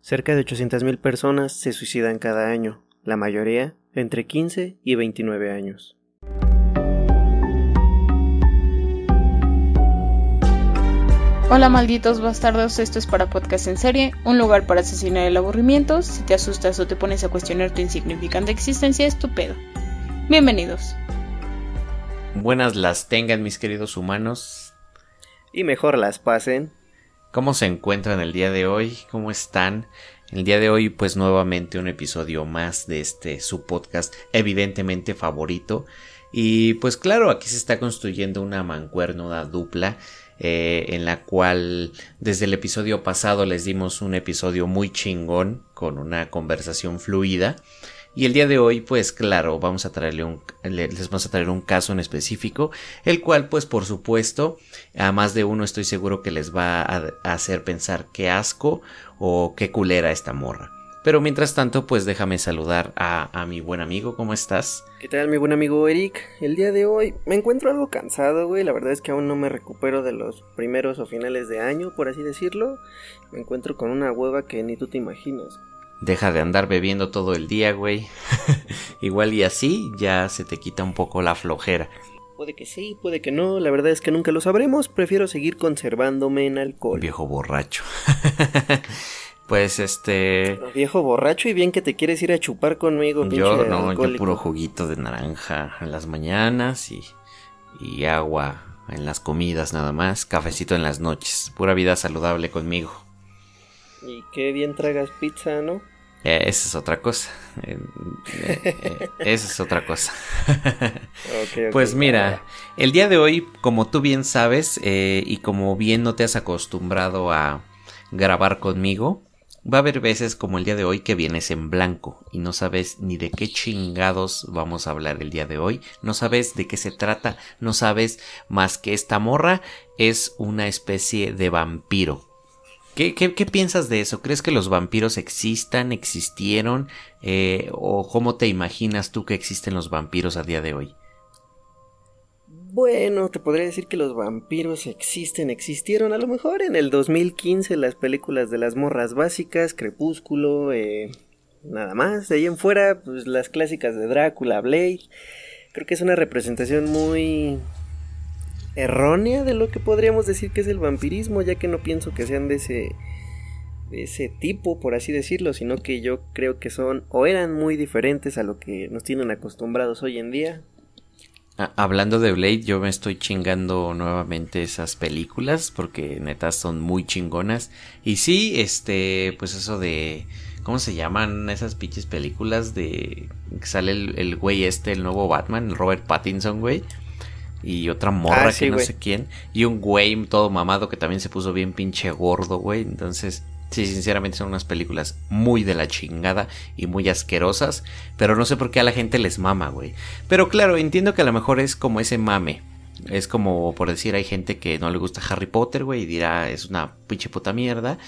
Cerca de 800.000 personas se suicidan cada año, la mayoría entre 15 y 29 años. Hola malditos bastardos, esto es para Podcast en Serie, un lugar para asesinar el aburrimiento, si te asustas o te pones a cuestionar tu insignificante existencia es tu pedo. Bienvenidos. Buenas las tengan mis queridos humanos. Y mejor las pasen. ¿Cómo se encuentran el día de hoy? ¿Cómo están? El día de hoy pues nuevamente un episodio más de este su podcast evidentemente favorito. Y pues claro, aquí se está construyendo una mancuerna dupla eh, en la cual desde el episodio pasado les dimos un episodio muy chingón con una conversación fluida. Y el día de hoy, pues claro, vamos a traerle un, les vamos a traer un caso en específico, el cual, pues por supuesto, a más de uno estoy seguro que les va a, hacer pensar qué asco o qué culera esta morra. Pero mientras tanto, pues déjame saludar a, a, mi buen amigo, ¿cómo estás? ¿Qué tal mi buen amigo Eric? El día de hoy me encuentro algo cansado, güey. La verdad es que aún no me recupero de los primeros o finales de año, por así decirlo. Me encuentro con una hueva que ni tú te imaginas. Deja de andar bebiendo todo el día, güey. Igual y así ya se te quita un poco la flojera. Puede que sí, puede que no, la verdad es que nunca lo sabremos. Prefiero seguir conservándome en alcohol. Viejo borracho. Pues este. Viejo borracho y bien que te quieres ir a chupar conmigo. Yo no, yo puro juguito de naranja en las mañanas y, y agua en las comidas nada más, cafecito en las noches, pura vida saludable conmigo. Y qué bien tragas pizza, ¿no? Eh, esa es otra cosa. Eh, eh, esa es otra cosa. okay, okay, pues mira, el día de hoy, como tú bien sabes, y como bien no te has acostumbrado a grabar conmigo, Va a haber veces como el día de hoy que vienes en blanco y no sabes ni de qué chingados vamos a hablar el día de hoy, no sabes de qué se trata, no sabes más que esta morra es una especie de vampiro. ¿Qué, piensas de eso? ¿Crees que los vampiros existan, existieron? Eh, ¿O cómo te imaginas tú que existen los vampiros a día de hoy? Bueno, te podría decir que los vampiros existen, existieron. A lo mejor en el 2015 las películas de las morras básicas, Crepúsculo, eh, nada más. De ahí en fuera, pues las clásicas de Drácula, Blade. Creo que es una representación muy errónea de lo que podríamos decir que es el vampirismo, ya que no pienso que sean de ese de ese tipo, por así decirlo, sino que yo creo que son o eran muy diferentes a lo que nos tienen acostumbrados hoy en día. Hablando de Blade, yo me estoy chingando nuevamente esas películas porque neta son muy chingonas. Y sí, este, pues eso de... ¿Cómo se llaman esas pinches películas de... sale el, güey este, el nuevo Batman, Robert Pattinson, güey? Y otra morra Ah, sí, que no sé quién. Y un güey todo mamado que también se puso bien pinche gordo, güey. Entonces, sí, sinceramente son unas películas muy de la chingada y muy asquerosas. Pero no sé por qué a la gente les mama, güey. Pero claro, entiendo que a lo mejor es como ese mame. Es como, por decir, hay gente que no le gusta Harry Potter, güey, y dirá, es una pinche puta mierda.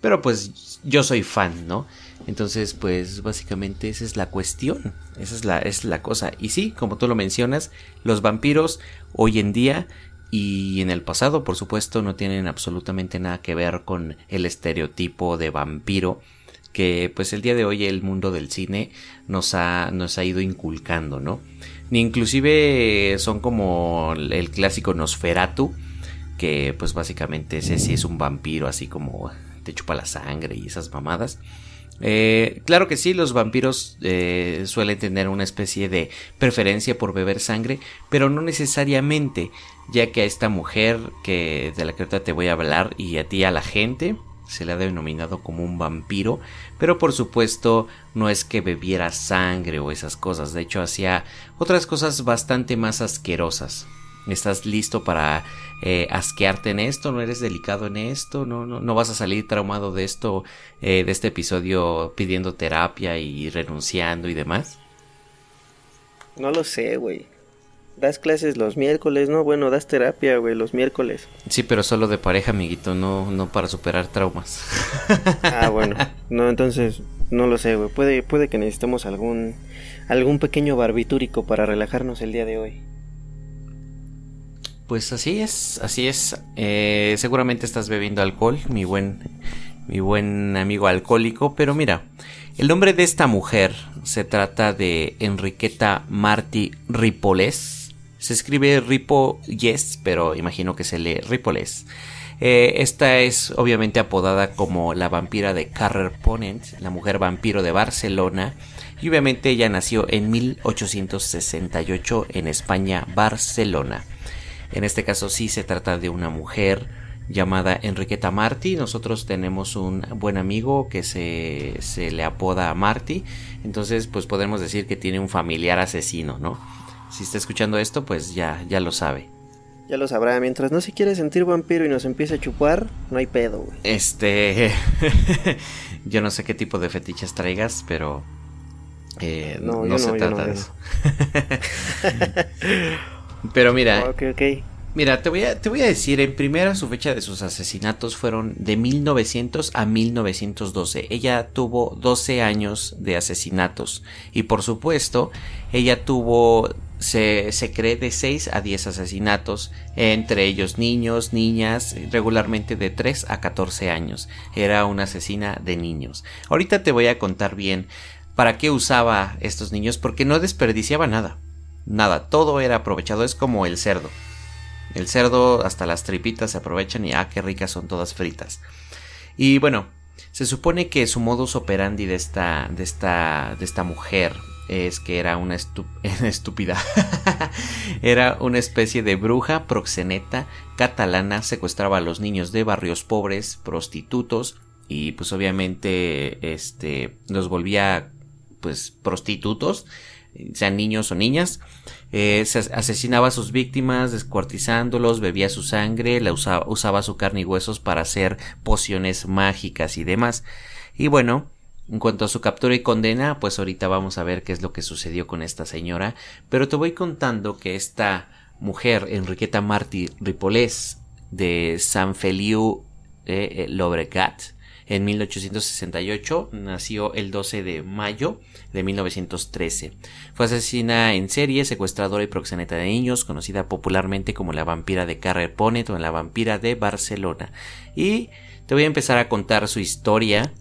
Pero pues yo soy fan, ¿no? Entonces, pues básicamente esa es la cuestión. Esa es la, es la cosa. Y sí, como tú lo mencionas, los vampiros hoy en día y en el pasado, por supuesto, no tienen absolutamente nada que ver con el estereotipo de vampiro que pues el día de hoy el mundo del cine nos ha, nos ha ido inculcando, ¿no? Ni inclusive son como el clásico Nosferatu, que pues básicamente ese sí es un vampiro así como te chupa la sangre y esas mamadas. Eh, claro que sí, los vampiros eh, suelen tener una especie de preferencia por beber sangre, pero no necesariamente, ya que a esta mujer que de la que ahorita te voy a hablar y a ti a la gente se le ha denominado como un vampiro, pero por supuesto no es que bebiera sangre o esas cosas, de hecho hacía otras cosas bastante más asquerosas. ¿Estás listo para eh, asquearte en esto? ¿No eres delicado en esto? ¿No, no, no vas a salir traumado de esto, eh, de este episodio pidiendo terapia y renunciando y demás? No lo sé, güey. Das clases los miércoles, ¿no? Bueno, das terapia, güey, los miércoles. Sí, pero solo de pareja, amiguito, no, no para superar traumas. Ah, bueno. No, entonces, no lo sé, güey. Puede, puede que necesitemos algún, algún pequeño barbitúrico para relajarnos el día de hoy. Pues así es, así es. Eh, seguramente estás bebiendo alcohol, mi buen, mi buen amigo alcohólico, pero mira, el nombre de esta mujer se trata de Enriqueta Martí Ripoles. Se escribe Ripolles, pero imagino que se lee Ripoles. Eh, esta es obviamente apodada como la vampira de Carrer Ponent, la mujer vampiro de Barcelona. Y obviamente ella nació en 1868 en España, Barcelona. En este caso sí se trata de una mujer llamada Enriqueta Marty. Nosotros tenemos un buen amigo que se, se le apoda Marty. Entonces, pues podemos decir que tiene un familiar asesino, ¿no? Si está escuchando esto, pues ya, ya lo sabe. Ya lo sabrá, mientras no se quiere sentir vampiro y nos empiece a chupar, no hay pedo, güey. Este. yo no sé qué tipo de fetiches traigas, pero. Eh, no, se trata de eso. pero mira. Mira, te voy, a, te voy a decir, en primera su fecha de sus asesinatos fueron de 1900 a 1912. Ella tuvo 12 años de asesinatos y por supuesto ella tuvo, se, se cree, de 6 a 10 asesinatos, entre ellos niños, niñas, regularmente de 3 a 14 años. Era una asesina de niños. Ahorita te voy a contar bien para qué usaba estos niños porque no desperdiciaba nada. Nada, todo era aprovechado, es como el cerdo. El cerdo hasta las tripitas se aprovechan y ah, qué ricas son todas fritas. Y bueno, se supone que su modus operandi de esta, de esta, de esta mujer es que era una estúpida. era una especie de bruja proxeneta catalana, secuestraba a los niños de barrios pobres, prostitutos y pues obviamente este los volvía pues prostitutos sean niños o niñas. Eh, asesinaba a sus víctimas descuartizándolos, bebía su sangre, la usaba, su carne y huesos para hacer pociones mágicas y demás. Y bueno, en cuanto a su captura y condena, pues ahorita vamos a ver qué es lo que sucedió con esta señora. Pero te voy contando que esta mujer, Enriqueta Martí Ripolés, de San Feliu eh, Lobregat, en 1868, nació el 12 de mayo de 1913. Fue asesina en serie, secuestradora y proxeneta de niños, conocida popularmente como la vampira de Carrer Ponet o la vampira de Barcelona. Y te voy a empezar a contar su historia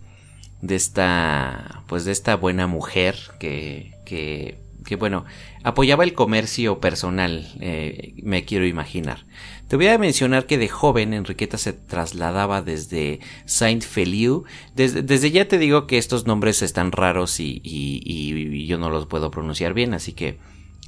de esta, pues de esta buena mujer que, que, que bueno, apoyaba el comercio personal, eh, me quiero imaginar. Te voy a mencionar que de joven Enriqueta se trasladaba desde Saint Feliu. Desde, ya te digo que estos nombres están raros y, yo no los puedo pronunciar bien, así que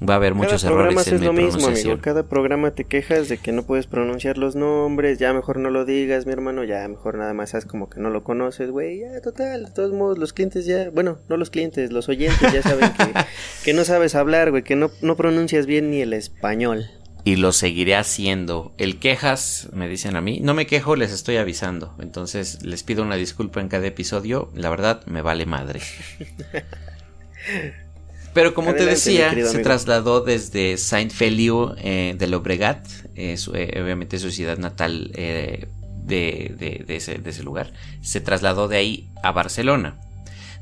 va a haber muchos errores en es lo mismo, amigo. Cada programa te quejas de que no puedes pronunciar los nombres, ya mejor no lo digas, mi hermano, ya mejor nada más haz como que no lo conoces, güey, ya total, de todos modos los clientes ya, bueno, no los clientes, los oyentes ya saben que, que no sabes hablar, güey, que no, no pronuncias bien ni el español y lo seguiré haciendo. El quejas, me dicen a mí, no me quejo, les estoy avisando. Entonces les pido una disculpa en cada episodio. La verdad, me vale madre. Pero como te decía, se trasladó desde Saint Feliu eh, de Lobregat, eh, obviamente su ciudad natal eh, de, ese, de ese lugar. Se trasladó de ahí a Barcelona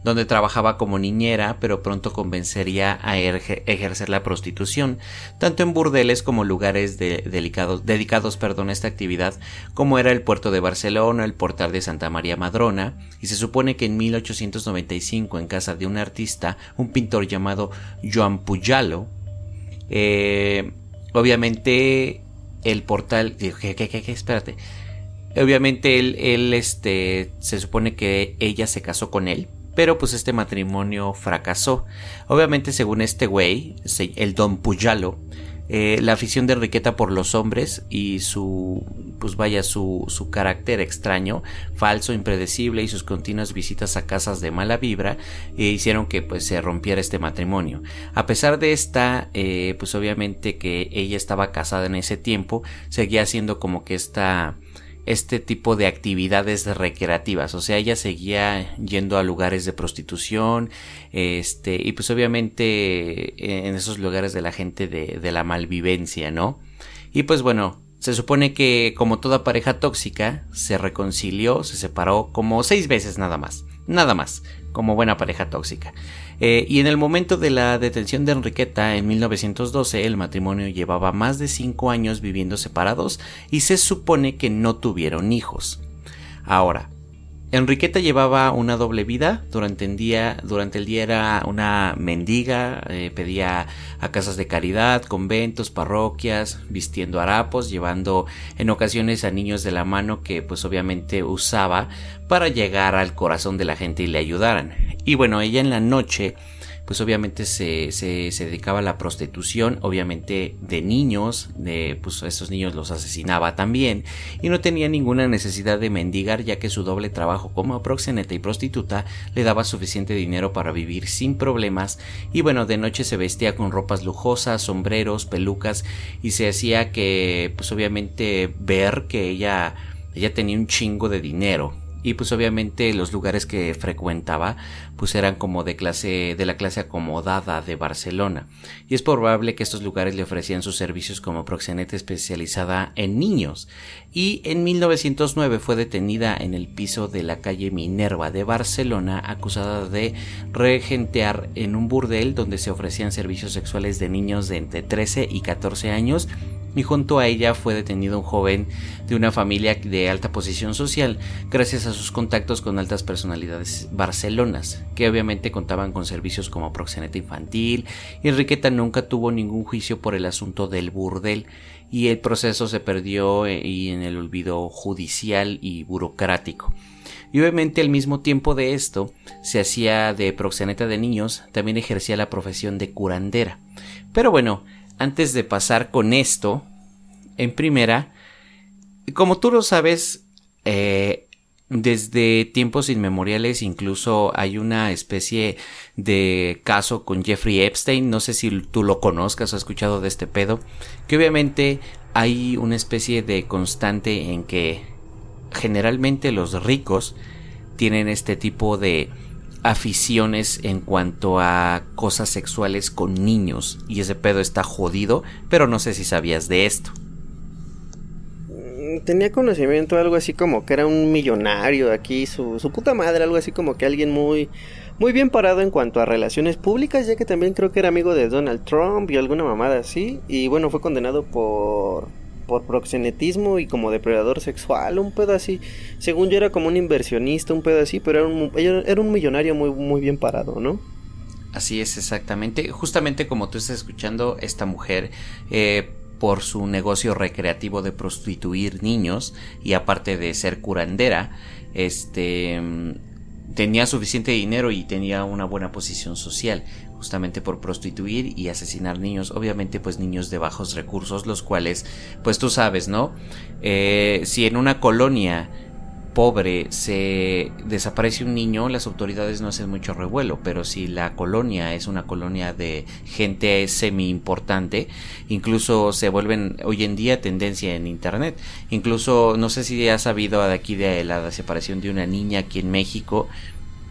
donde trabajaba como niñera, pero pronto convencería a ejercer la prostitución, tanto en burdeles como lugares dedicados perdón, a esta actividad, como era el puerto de Barcelona, el portal de Santa María Madrona, y se supone que en 1895, en casa de un artista, un pintor llamado Joan Pujalo, eh, obviamente el portal, ¿qué, qué, qué, espérate, obviamente él, él, este, se supone que ella se casó con él, pero pues este matrimonio fracasó. Obviamente según este güey, el Don Puyalo, eh, la afición de Enriqueta por los hombres y su, pues vaya, su, su carácter extraño, falso, impredecible y sus continuas visitas a casas de mala vibra eh, hicieron que pues se rompiera este matrimonio. A pesar de esta, eh, pues obviamente que ella estaba casada en ese tiempo, seguía siendo como que esta este tipo de actividades recreativas. O sea, ella seguía yendo a lugares de prostitución, este, y pues obviamente eh, en esos lugares de la gente de, de la malvivencia, ¿no? Y pues bueno, se supone que como toda pareja tóxica, se reconcilió, se separó como seis veces nada más. Nada más, como buena pareja tóxica. Eh, y en el momento de la detención de Enriqueta en 1912, el matrimonio llevaba más de cinco años viviendo separados y se supone que no tuvieron hijos. Ahora, Enriqueta llevaba una doble vida. Durante el día, durante el día era una mendiga, eh, pedía a casas de caridad, conventos, parroquias, vistiendo harapos, llevando en ocasiones a niños de la mano que pues obviamente usaba para llegar al corazón de la gente y le ayudaran. Y bueno, ella en la noche pues obviamente se, se, dedicaba a la prostitución, obviamente de niños, pues esos niños los asesinaba también, y no tenía ninguna necesidad de mendigar ya que su doble trabajo como proxeneta y prostituta le daba suficiente dinero para vivir sin problemas, y bueno, de noche se vestía con ropas lujosas, sombreros, pelucas, y se hacía que pues obviamente ver que ella ella tenía un chingo de dinero. Y pues obviamente los lugares que frecuentaba pues eran como de clase de la clase acomodada de Barcelona. Y es probable que estos lugares le ofrecían sus servicios como proxeneta especializada en niños. Y en 1909 fue detenida en el piso de la calle Minerva de Barcelona acusada de regentear en un burdel donde se ofrecían servicios sexuales de niños de entre 13 y 14 años. Y junto a ella fue detenido un joven de una familia de alta posición social gracias a sus contactos con altas personalidades barcelonas, que obviamente contaban con servicios como proxeneta infantil, Enriqueta nunca tuvo ningún juicio por el asunto del burdel y el proceso se perdió eh, y en el olvido judicial y burocrático. Y obviamente al mismo tiempo de esto se hacía de proxeneta de niños, también ejercía la profesión de curandera. Pero bueno, antes de pasar con esto, en primera, como tú lo sabes, eh, desde tiempos inmemoriales incluso hay una especie de caso con Jeffrey Epstein, no sé si tú lo conozcas o has escuchado de este pedo, que obviamente hay una especie de constante en que generalmente los ricos tienen este tipo de aficiones en cuanto a cosas sexuales con niños y ese pedo está jodido, pero no sé si sabías de esto. Tenía conocimiento algo así como que era un millonario aquí, su, su puta madre, algo así como que alguien muy muy bien parado en cuanto a relaciones públicas, ya que también creo que era amigo de Donald Trump y alguna mamada así, y bueno, fue condenado por por proxenetismo y como depredador sexual, un pedo así. Según yo era como un inversionista, un pedo así, pero era un, era un millonario muy, muy bien parado, ¿no? Así es, exactamente. Justamente como tú estás escuchando, esta mujer, eh, por su negocio recreativo de prostituir niños y aparte de ser curandera, este tenía suficiente dinero y tenía una buena posición social justamente por prostituir y asesinar niños, obviamente pues niños de bajos recursos, los cuales pues tú sabes, ¿no? Eh, si en una colonia pobre se desaparece un niño, las autoridades no hacen mucho revuelo, pero si la colonia es una colonia de gente semi importante, incluso se vuelven hoy en día tendencia en internet. Incluso no sé si has sabido de aquí de la desaparición de una niña aquí en México,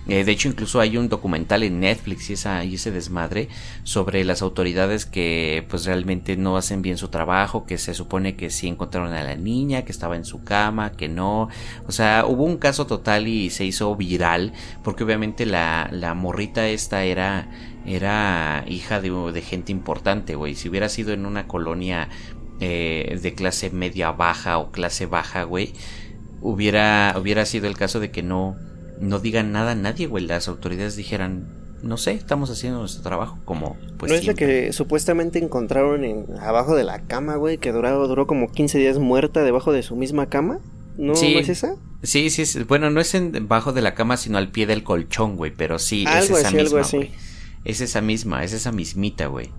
eh, de hecho, incluso hay un documental en Netflix y, esa, y ese desmadre sobre las autoridades que pues realmente no hacen bien su trabajo, que se supone que sí encontraron a la niña, que estaba en su cama, que no. O sea, hubo un caso total y se hizo viral, porque obviamente la, la morrita esta era, era hija de, gente importante, güey. Si hubiera sido en una colonia eh, de clase media baja o clase baja, güey, hubiera, hubiera sido el caso de que no no digan nada a nadie, güey. Las autoridades dijeran, no sé, estamos haciendo nuestro trabajo como pues... ¿No es la que supuestamente encontraron en, abajo de la cama, güey? Que duró, duró como 15 días muerta debajo de su misma cama. ¿No, es esa? Sí, sí, bueno, no es en, debajo de la cama, sino al pie del colchón, güey, pero sí, es esa misma, algo así. Es esa misma, es esa mismita, güey.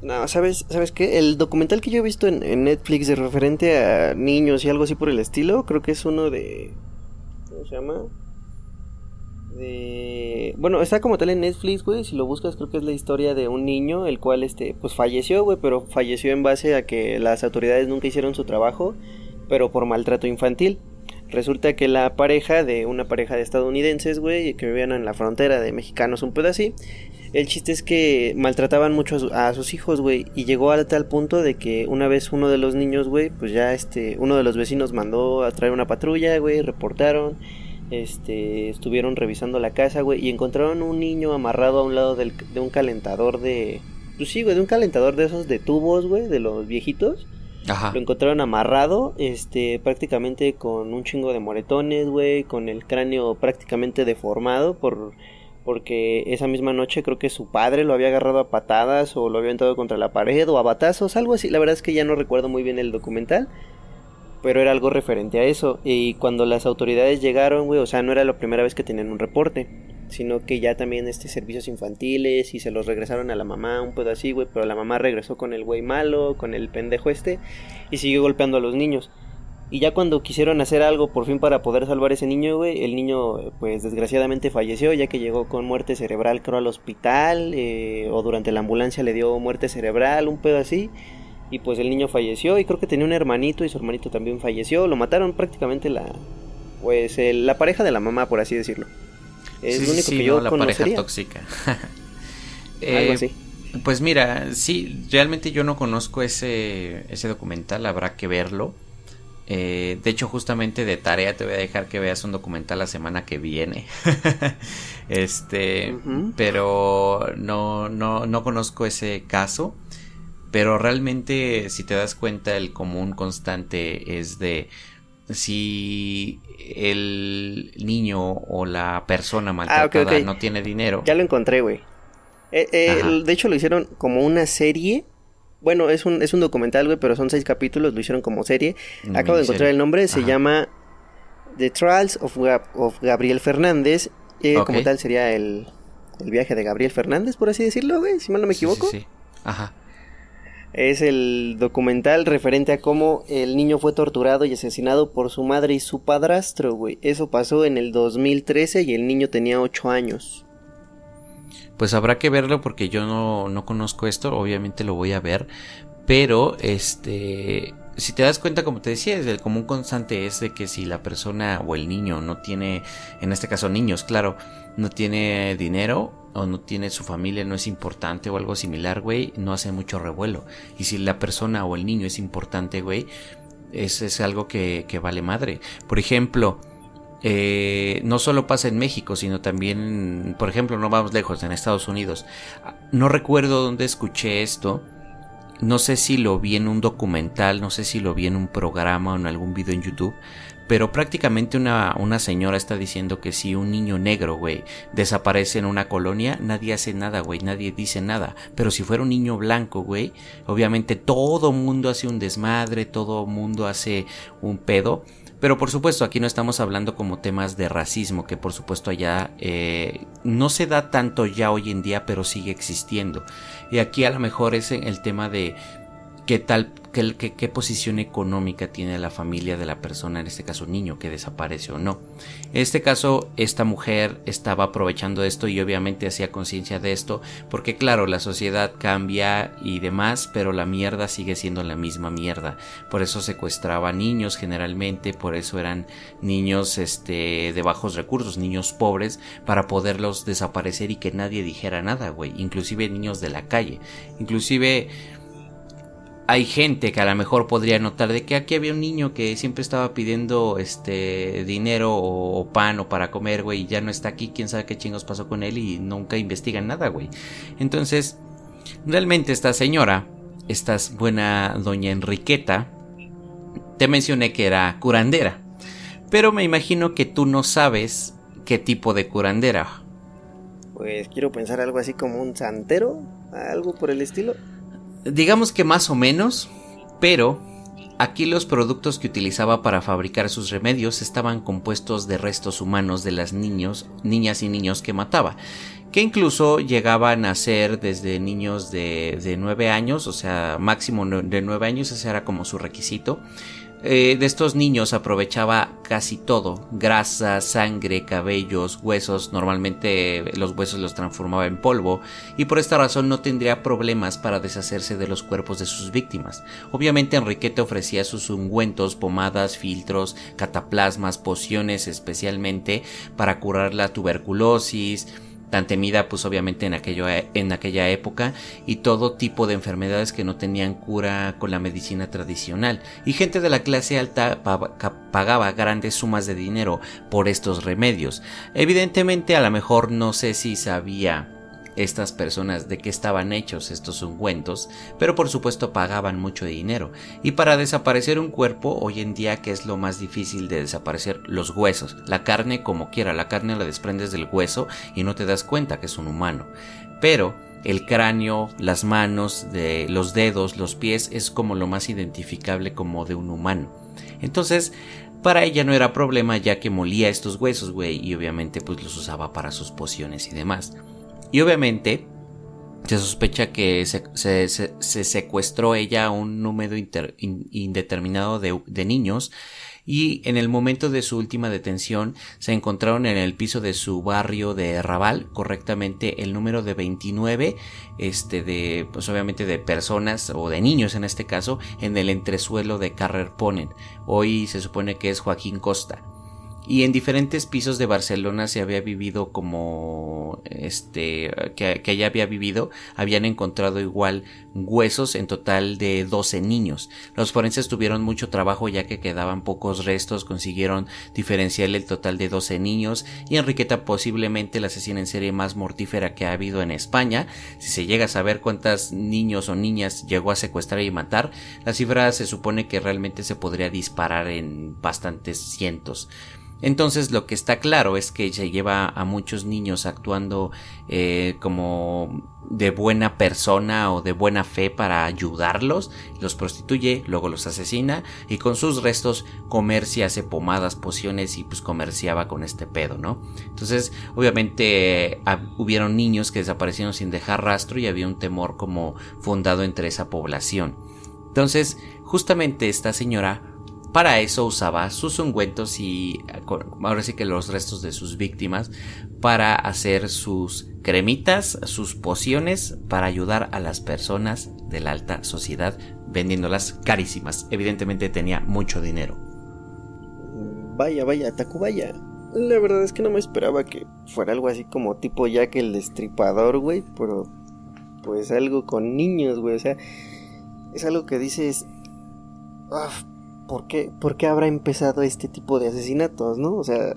No, ¿sabes, ¿sabes qué? El documental que yo he visto en, en Netflix de referente a niños y algo así por el estilo, creo que es uno de... ¿Cómo se llama? Bueno, está como tal en Netflix, güey. Si lo buscas, creo que es la historia de un niño, el cual, este, pues falleció, güey, pero falleció en base a que las autoridades nunca hicieron su trabajo, pero por maltrato infantil. Resulta que la pareja de una pareja de estadounidenses, güey, que vivían en la frontera de mexicanos, un así. El chiste es que maltrataban mucho a, sus hijos, güey, y llegó a tal punto de que una vez uno de los niños, güey, pues ya este, uno de los vecinos mandó a traer una patrulla, güey, reportaron este, estuvieron revisando la casa, güey, y encontraron un niño amarrado a un lado de un calentador de... Pues sí, güey, de un calentador de esos de tubos, güey, de los viejitos. Lo encontraron amarrado, este, prácticamente con un chingo de moretones, güey, con el cráneo prácticamente deformado por porque esa misma noche creo que su padre lo había agarrado a patadas o lo había entrado contra la pared o a batazos, algo así. La verdad es que ya no recuerdo muy bien el documental, pero era algo referente a eso. Y cuando las autoridades llegaron, güey, o sea, no era la primera vez que tenían un reporte sino que ya también este servicios infantiles y se los regresaron a la mamá, un pedo así, güey, pero la mamá regresó con el güey malo, con el pendejo este y siguió golpeando a los niños. Y ya cuando quisieron hacer algo por fin para poder salvar ese niño, güey, el niño pues desgraciadamente falleció ya que llegó con muerte cerebral creo al hospital eh, o durante la ambulancia le dio muerte cerebral, un pedo así. Y pues el niño falleció y creo que tenía un hermanito y su hermanito también falleció. Lo mataron prácticamente la pues la pareja de la mamá, por así decirlo. Es lo único que yo la pareja tóxica. Algo eh, así. Pues mira, sí, realmente yo no conozco ese, ese documental, habrá que verlo. Eh, de hecho, justamente de tarea te voy a dejar que veas un documental la semana que viene. este, pero no, no, no conozco ese caso. Pero realmente, si te das cuenta, el común constante es de si el niño o la persona ah, maltratada no tiene dinero. Ya lo encontré, güey. Eh, eh, de hecho lo hicieron como una serie. Bueno, es un, es un documental, güey, pero son seis capítulos, lo hicieron como serie. Acabo de encontrar el nombre, se llama The Trials of, of Gabriel Fernández. Eh, como tal sería el, el viaje de Gabriel Fernández, por así decirlo, güey, si mal no me equivoco. sí, sí. Ajá es el documental referente a cómo el niño fue torturado y asesinado por su madre y su padrastro, güey. Eso pasó en el 2013 y el niño tenía 8 años. Pues habrá que verlo porque yo no, no conozco esto, obviamente lo voy a ver, pero este si te das cuenta, como te decía, el común constante es de que si la persona o el niño no tiene, en este caso niños, claro, no tiene dinero, o no tiene su familia, no es importante o algo similar, güey, no hace mucho revuelo. Y si la persona o el niño es importante, güey, es, es algo que, que, vale madre. Por ejemplo, eh, no solo pasa en México, sino también, por ejemplo, no vamos lejos, en Estados Unidos. No recuerdo dónde escuché esto. No sé si lo vi en un documental, no sé si lo vi en un programa o en algún video en YouTube, pero prácticamente una, una señora está diciendo que si un niño negro, güey, desaparece en una colonia, nadie hace nada, güey, nadie dice nada. Pero si fuera un niño blanco, güey, obviamente todo mundo hace un desmadre, todo mundo hace un pedo. Pero por supuesto, aquí no estamos hablando como temas de racismo, que por supuesto allá eh, no se da tanto ya hoy en día, pero sigue existiendo. Y aquí a lo mejor es el tema de qué tal qué, posición económica tiene la familia de la persona, en este caso niño, que desaparece o no. En este caso, esta mujer estaba aprovechando esto y obviamente hacía conciencia de esto, porque claro, la sociedad cambia y demás, pero la mierda sigue siendo la misma mierda. Por eso secuestraba niños generalmente, por eso eran niños este, de bajos recursos, niños pobres, para poderlos desaparecer y que nadie dijera nada, güey. Inclusive niños de la calle. Inclusive hay gente que a lo mejor podría notar de que aquí había un niño que siempre estaba pidiendo este dinero o, pan o para comer, güey, y ya no está aquí, quién sabe qué chingos pasó con él y nunca investigan nada, güey. Entonces, realmente esta señora, esta buena doña Enriqueta, te mencioné que era curandera, pero me imagino que tú no sabes qué tipo de curandera. Pues quiero pensar algo así como un santero, algo por el estilo. Digamos que más o menos, pero aquí los productos que utilizaba para fabricar sus remedios estaban compuestos de restos humanos de las niños, niñas y niños que mataba, que incluso llegaban a ser desde niños de, de 9 años, o sea, máximo de 9 años, ese era como su requisito, eh, de estos niños aprovechaba casi todo, grasa, sangre, cabellos, huesos, normalmente los huesos los transformaba en polvo y por esta razón no tendría problemas para deshacerse de los cuerpos de sus víctimas. Obviamente Enriquete ofrecía sus ungüentos, pomadas, filtros, cataplasmas, pociones especialmente para curar la tuberculosis, tan temida pues obviamente en, aquello, en aquella época y todo tipo de enfermedades que no tenían cura con la medicina tradicional. Y gente de la clase alta pagaba grandes sumas de dinero por estos remedios. Evidentemente a lo mejor no sé si sabía estas personas de qué estaban hechos estos ungüentos, pero por supuesto pagaban mucho dinero. Y para desaparecer un cuerpo, hoy en día que es lo más difícil de desaparecer, los huesos. La carne como quiera, la carne la desprendes del hueso y no te das cuenta que es un humano. Pero el cráneo, las manos, los dedos, los pies es como lo más identificable como de un humano. Entonces, para ella no era problema ya que molía estos huesos, güey, y obviamente pues los usaba para sus pociones y demás. Y obviamente se sospecha que se, secuestró ella a un número indeterminado de, de niños. Y en el momento de su última detención se encontraron en el piso de su barrio de Raval correctamente el número de 29 este de pues obviamente de personas o de niños en este caso en el entresuelo de Carrer Ponen. Hoy se supone que es Joaquín Costa y en diferentes pisos de Barcelona se había vivido como este que, que había vivido habían encontrado igual huesos en total de 12 niños. Los forenses tuvieron mucho trabajo ya que quedaban pocos restos consiguieron diferenciar el total de 12 niños y Enriqueta posiblemente la asesina en serie más mortífera que ha habido en España. Si se llega a saber cuántos niños o niñas llegó a secuestrar y matar la cifra se supone que realmente se podría disparar en bastantes cientos entonces lo que está claro es que se lleva a muchos niños actuando eh, como de buena persona o de buena fe para ayudarlos, los prostituye, luego los asesina y con sus restos comercia, hace pomadas, pociones y pues comerciaba con este pedo, ¿no? Entonces obviamente hubieron niños que desaparecieron sin dejar rastro y había un temor como fundado entre esa población. Entonces justamente esta señora para eso usaba sus ungüentos y ahora sí que los restos de sus víctimas para hacer sus cremitas, sus pociones para ayudar a las personas de la alta sociedad vendiéndolas carísimas. Evidentemente tenía mucho dinero. Vaya, vaya, Tacubaya. La verdad es que no me esperaba que fuera algo así como tipo Jack el destripador, güey, pero pues algo con niños, güey, o sea, es algo que dices, ¿por qué, ¿por qué habrá empezado este tipo de asesinatos, no? O sea,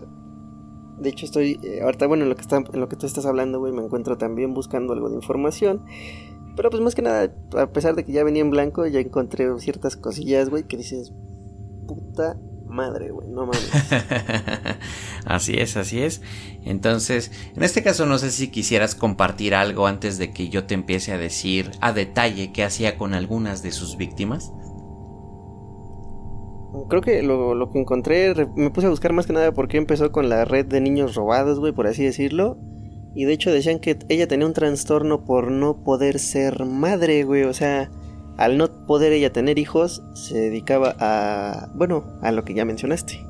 de hecho estoy, eh, ahorita, bueno, en lo, que está, en lo que tú estás hablando, güey, me encuentro también buscando algo de información. Pero pues más que nada, a pesar de que ya venía en blanco, ya encontré ciertas cosillas, güey, que dices, puta madre, güey, no mames. así es, así es. Entonces, en este caso no sé si quisieras compartir algo antes de que yo te empiece a decir a detalle qué hacía con algunas de sus víctimas creo que lo, que encontré, me puse a buscar más que nada porque empezó con la red de niños robados, güey, por así decirlo. Y de hecho decían que ella tenía un trastorno por no poder ser madre, güey. O sea, al no poder ella tener hijos, se dedicaba a, bueno, a lo que ya mencionaste.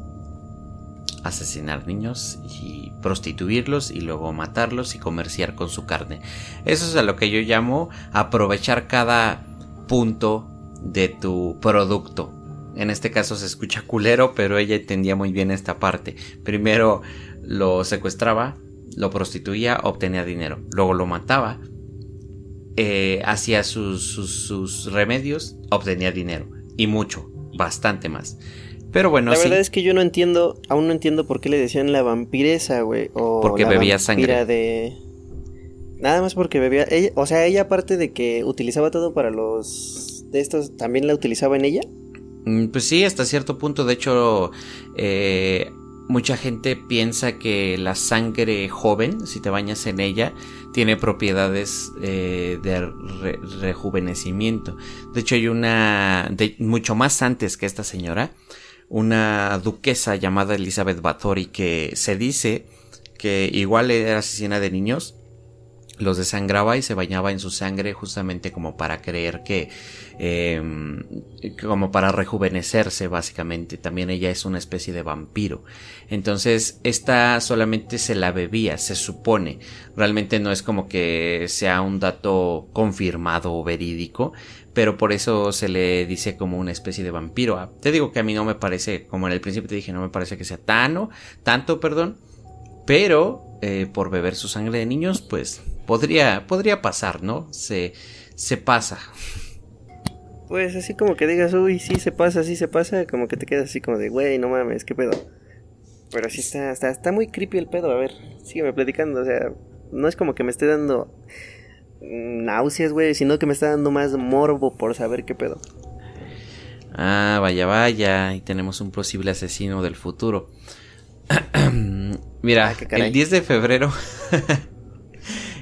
Asesinar niños y prostituirlos y luego matarlos y comerciar con su carne. Eso es a lo que yo llamo aprovechar cada punto de tu producto en este caso se escucha culero, pero ella entendía muy bien esta parte. Primero lo secuestraba, lo prostituía, obtenía dinero. Luego lo mataba, eh, hacía sus, sus, remedios, obtenía dinero. Y mucho, bastante más. Pero bueno, la verdad es que yo no entiendo, aún no entiendo por qué le decían la vampiresa, güey. O porque bebía sangre. de. Nada más porque bebía. o sea, ella, aparte de que utilizaba todo para los. de estos, también la utilizaba en ella. Mm, pues sí, hasta cierto punto. De hecho, eh, mucha gente piensa que la sangre joven, si te bañas en ella, tiene propiedades eh, de rejuvenecimiento. De hecho, hay una, de, mucho más antes que esta señora, una duquesa llamada Elizabeth Bathory que se dice que igual era asesina de niños los desangraba y se bañaba en su sangre justamente como para creer que em, como para rejuvenecerse básicamente. También ella es una especie de vampiro. Entonces esta solamente se la bebía se supone. Realmente no es como que sea un dato confirmado o verídico pero por eso se le dice como una especie de vampiro. Ah, te digo que a mí no me parece como en el principio te dije no me parece que sea tan tanto perdón pero eh, por beber su sangre de niños pues Podría, podría pasar, ¿no? Se, se pasa. Pues así como que digas, uy, sí se pasa, sí se pasa, como que te quedas así como de, güey, no mames, qué pedo. Pero sí está, está, está muy creepy el pedo, a ver, sígueme platicando, o sea, no es como que me esté dando náuseas, güey, sino que me está dando más morbo por saber qué pedo. Ah, vaya, vaya, y tenemos un posible asesino del futuro. Mira, ah, el 10 de febrero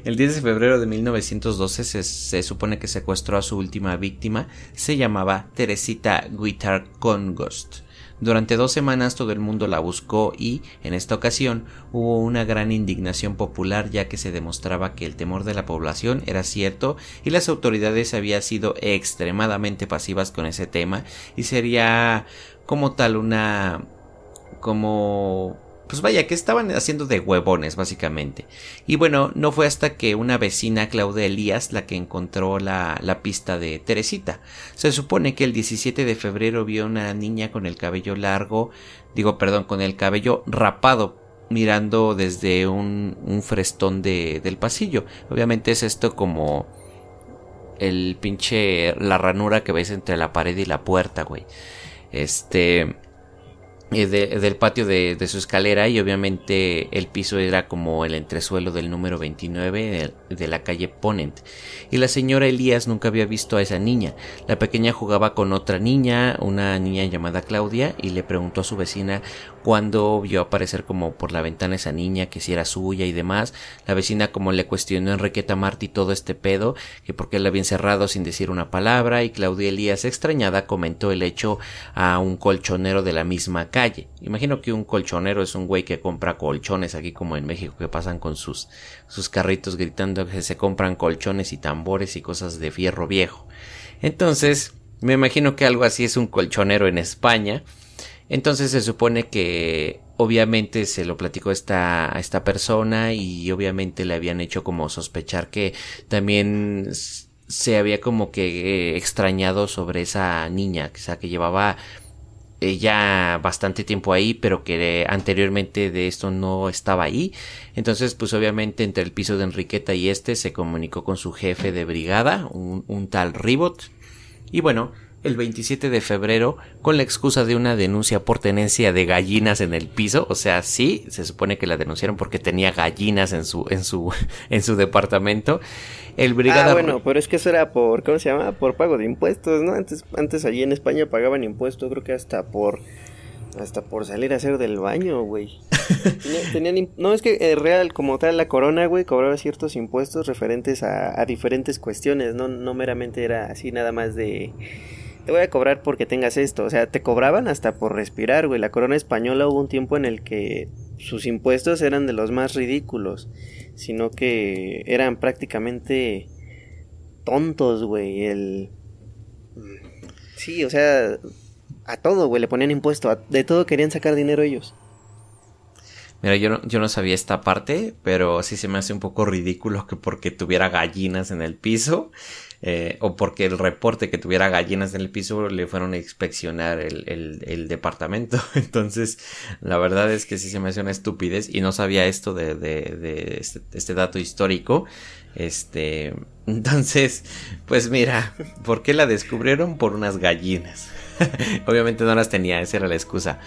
El 10 de febrero de 1912 se, supone que secuestró a su última víctima, se llamaba Teresita Guitar Congost. Durante dos semanas todo el mundo la buscó y, en esta ocasión, hubo una gran indignación popular ya que se demostraba que el temor de la población era cierto y las autoridades habían sido extremadamente pasivas con ese tema y sería como tal una como pues vaya, que estaban haciendo de huevones, básicamente. Y bueno, no fue hasta que una vecina, Claudia Elías, la que encontró la, la pista de Teresita. Se supone que el 17 de febrero vio una niña con el cabello largo, digo, perdón, con el cabello rapado, mirando desde un, un frestón de, del pasillo. Obviamente es esto como el pinche la ranura que ves entre la pared y la puerta, güey. Este eh, del patio de, su escalera y obviamente el piso era como el entresuelo del número 29 de, de, la calle Ponent. Y la señora Elías nunca había visto a esa niña. La pequeña jugaba con otra niña, una niña llamada Claudia, y le preguntó a su vecina cuando vio aparecer como por la ventana esa niña, que si era suya y demás. La vecina como le cuestionó a Enriqueta Martí todo este pedo, que porque la había encerrado sin decir una palabra, y Claudia Elías extrañada comentó el hecho a un colchonero de la misma calle. Imagino que un colchonero es un güey que compra colchones aquí como en México que pasan con sus, sus carritos gritando que se compran colchones y tambores y cosas de fierro viejo. Entonces, me imagino que algo así es un colchonero en España entonces se supone que obviamente se lo platicó esta, a esta persona y obviamente le habían hecho como sospechar que también se había como que eh, extrañado sobre esa niña, o sea, que llevaba ya bastante tiempo ahí, pero que anteriormente de esto no estaba ahí. Entonces, pues obviamente entre el piso de Enriqueta y este se comunicó con su jefe de brigada, un, un tal Ribot. Y bueno, el 27 de febrero con la excusa de una denuncia por tenencia de gallinas en el piso, o sea, sí, se supone que la denunciaron porque tenía gallinas en su en su en su departamento. El brigada Ah, bueno, pero es que eso era por ¿cómo se llama? Por pago de impuestos, ¿no? Antes antes allí en España pagaban impuestos, creo que hasta por hasta por salir a hacer del baño, güey. Tenían, no, es que eh, real, como tal, la corona, güey, cobraba ciertos impuestos referentes a, a diferentes cuestiones, no, no meramente era así nada más de te voy a cobrar porque tengas esto. O sea, te cobraban hasta por respirar, güey. La corona española hubo un tiempo en el que sus impuestos eran de los más ridículos, sino que eran prácticamente tontos, güey. El... Sí, o sea, a todo, güey, le ponían impuesto. de todo querían sacar dinero ellos. Mira, yo no, yo no sabía esta parte, pero sí se me hace un poco ridículo que porque tuviera gallinas en el piso, eh, o porque el reporte que tuviera gallinas en el piso le fueron a inspeccionar el, el, departamento. Entonces, la verdad es que sí se me hace una estupidez y no sabía esto de, de, este, este, dato histórico. Este, entonces, pues mira, ¿por qué la descubrieron? Por unas gallinas. Obviamente no las tenía, esa era la excusa.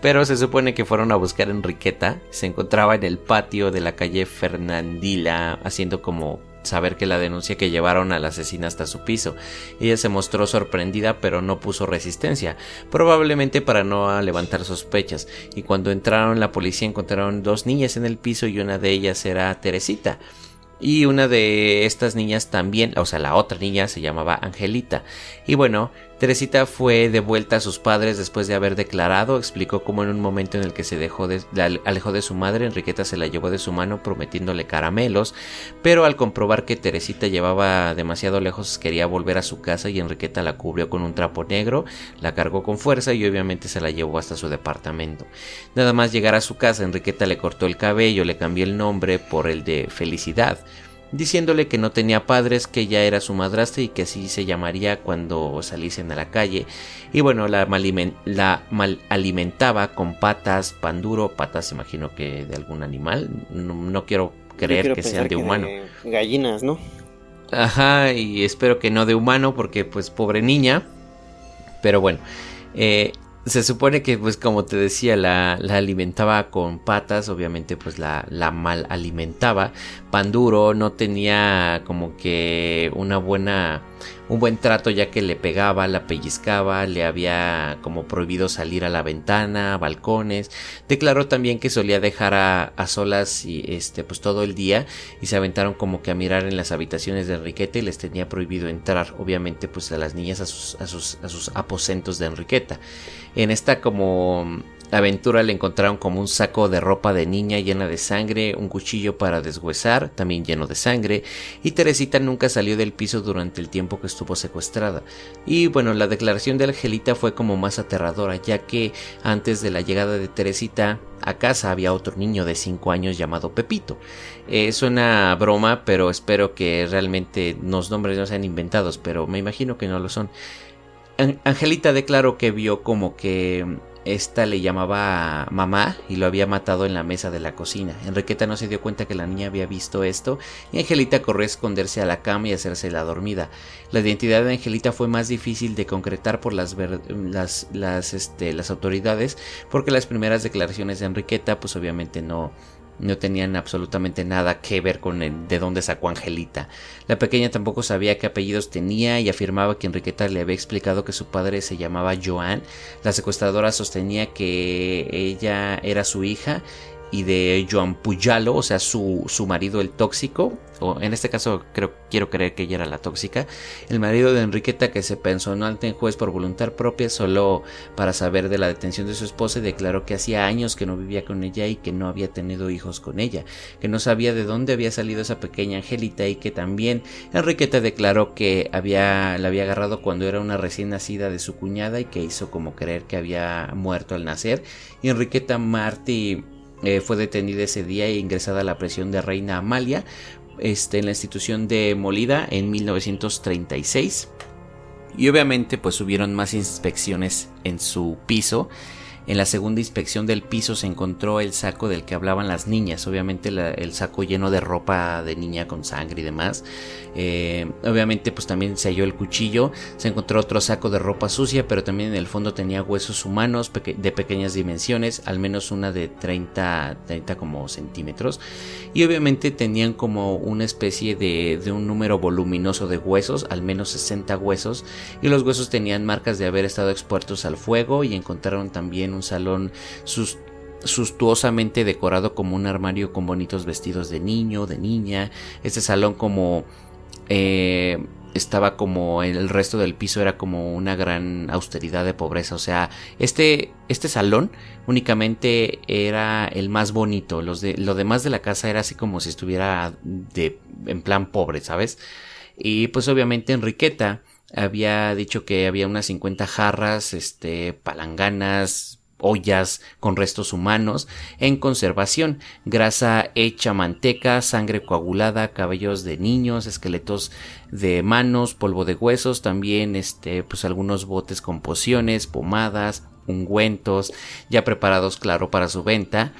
Pero se supone que fueron a buscar a Enriqueta. Se encontraba en el patio de la calle Fernandila haciendo como saber que la denuncia que llevaron al asesino hasta su piso. Ella se mostró sorprendida pero no puso resistencia, probablemente para no levantar sospechas, y cuando entraron la policía encontraron dos niñas en el piso y una de ellas era Teresita. Y una de estas niñas también, o sea, la otra niña se llamaba Angelita. Y bueno, Teresita fue de vuelta a sus padres después de haber declarado, explicó cómo en un momento en el que se dejó de, alejó de su madre, Enriqueta se la llevó de su mano prometiéndole caramelos, pero al comprobar que Teresita llevaba demasiado lejos quería volver a su casa y Enriqueta la cubrió con un trapo negro, la cargó con fuerza y obviamente se la llevó hasta su departamento. Nada más llegar a su casa, Enriqueta le cortó el cabello, le cambió el nombre por el de Felicidad, diciéndole que no tenía padres, que ya era su madrastra y que así se llamaría cuando saliesen a la calle. Y bueno, la la mal alimentaba con patas, pan duro, patas imagino que de algún animal. No, quiero creer que sean de humano. gallinas, ¿no? Ajá, y espero que no de humano porque pues pobre niña. Pero bueno, eh, se supone que pues como te decía la, la alimentaba con patas obviamente pues la, la, mal alimentaba pan duro no tenía como que una buena un buen trato ya que le pegaba la pellizcaba le había como prohibido salir a la ventana balcones. Declaró también que solía dejar a, a solas y este pues todo el día y se aventaron como que a mirar en las habitaciones de Enriqueta y les tenía prohibido entrar obviamente pues a las niñas a sus, a sus, a sus aposentos de Enriqueta. En esta como aventura le encontraron como un saco de ropa de niña llena de sangre, un cuchillo para deshuesar, también lleno de sangre, y Teresita nunca salió del piso durante el tiempo que estuvo secuestrada. Y bueno, la declaración de Angelita fue como más aterradora, ya que antes de la llegada de Teresita a casa había otro niño de 5 años llamado Pepito. Eh, suena broma, pero espero que realmente los nombres no sean inventados, pero me imagino que no lo son. Angelita declaró que vio como que esta le llamaba mamá y lo había matado en la mesa de la cocina. Enriqueta no se dio cuenta que la niña había visto esto y Angelita corrió a esconderse a la cama y hacerse la dormida. La identidad de Angelita fue más difícil de concretar por las, las, las, este, las autoridades porque las primeras declaraciones de Enriqueta pues obviamente no, no tenían absolutamente nada que ver con el, de dónde sacó Angelita. La pequeña tampoco sabía qué apellidos tenía y afirmaba que Enriqueta le había explicado que su padre se llamaba Joan. La secuestradora sostenía que ella era su hija y de Joan Puyalo, o sea, su, su marido el tóxico, o en este caso creo, quiero creer que ella era la tóxica, el marido de Enriqueta que se pensó no ante juez por voluntad propia solo para saber de la detención de su esposa y declaró que hacía años que no vivía con ella y que no había tenido hijos con ella, que no sabía de dónde había salido esa pequeña Angelita y que también Enriqueta declaró que había, la había agarrado cuando era una recién nacida de su cuñada y que hizo como creer que había muerto al nacer y Enriqueta Martí eh, fue detenida ese día e ingresada a la prisión de Reina Amalia este, en la institución de Molida en 1936. Y obviamente pues hubieron más inspecciones en su piso en la segunda inspección del piso se encontró el saco del que hablaban las niñas, obviamente el saco lleno de ropa de niña con sangre y demás. Eh, obviamente pues también se halló el cuchillo, se encontró otro saco de ropa sucia, pero también en el fondo tenía huesos humanos de pequeñas dimensiones, al menos una de 30, 30 como centímetros. Y obviamente tenían como una especie de, de un número voluminoso de huesos, al menos 60 huesos, y los huesos tenían marcas de haber estado expuestos al fuego y encontraron también un salón sustuosamente decorado como un armario con bonitos vestidos de niño, de niña. Este salón como eh, estaba como el resto del piso era como una gran austeridad de pobreza. O sea, este, este salón únicamente era el más bonito. Los de, lo demás de la casa era así como si estuviera de, en plan pobre, ¿sabes? Y pues obviamente Enriqueta había dicho que había unas 50 jarras, este, palanganas, ollas con restos humanos en conservación, grasa hecha manteca, sangre coagulada, cabellos de niños, esqueletos de manos, polvo de huesos, también este pues algunos botes con pociones, pomadas, ungüentos ya preparados claro para su venta.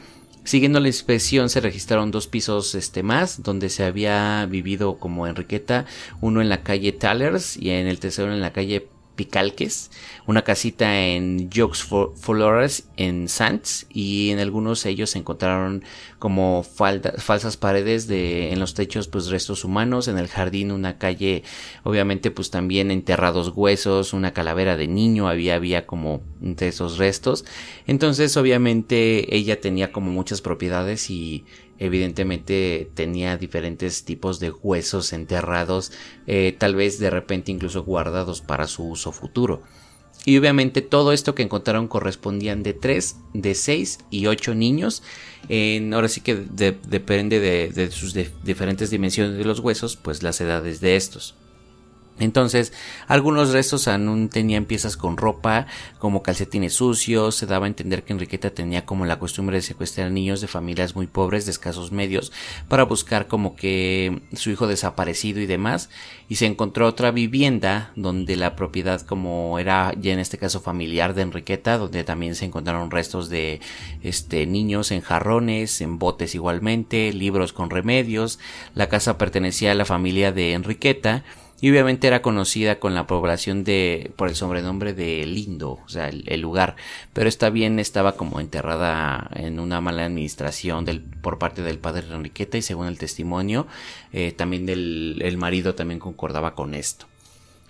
Siguiendo la inspección se registraron dos pisos este más donde se había vivido como Enriqueta, uno en la calle Tallers y en el tercero en la calle Picalques, una casita en Jeux Flores en Sanz y en algunos ellos se encontraron como falsas paredes de en los techos pues restos humanos, en el jardín una calle obviamente pues también enterrados huesos, una calavera de niño había había como de esos restos. Entonces obviamente ella tenía como muchas propiedades y evidentemente tenía diferentes tipos de huesos enterrados, eh, tal vez de repente incluso guardados para su uso futuro. Y obviamente todo esto que encontraron correspondían de 3, de 6 y 8 niños. ahora sí que depende de, sus diferentes dimensiones de los huesos, pues las edades de estos. Entonces, algunos restos aún tenían piezas con ropa, como calcetines sucios, se daba a entender que Enriqueta tenía como la costumbre de secuestrar niños de familias muy pobres de escasos medios para buscar como que su hijo desaparecido y demás, y se encontró otra vivienda donde la propiedad como era ya en este caso familiar de Enriqueta, donde también se encontraron restos de este niños en jarrones, en botes igualmente, libros con remedios, la casa pertenecía a la familia de Enriqueta, y obviamente era conocida con la población de por el sobrenombre de Lindo, o sea, el, lugar, pero está bien estaba como enterrada en una mala administración del, por parte del padre Enriqueta y según el testimonio eh, también del el marido también concordaba con esto.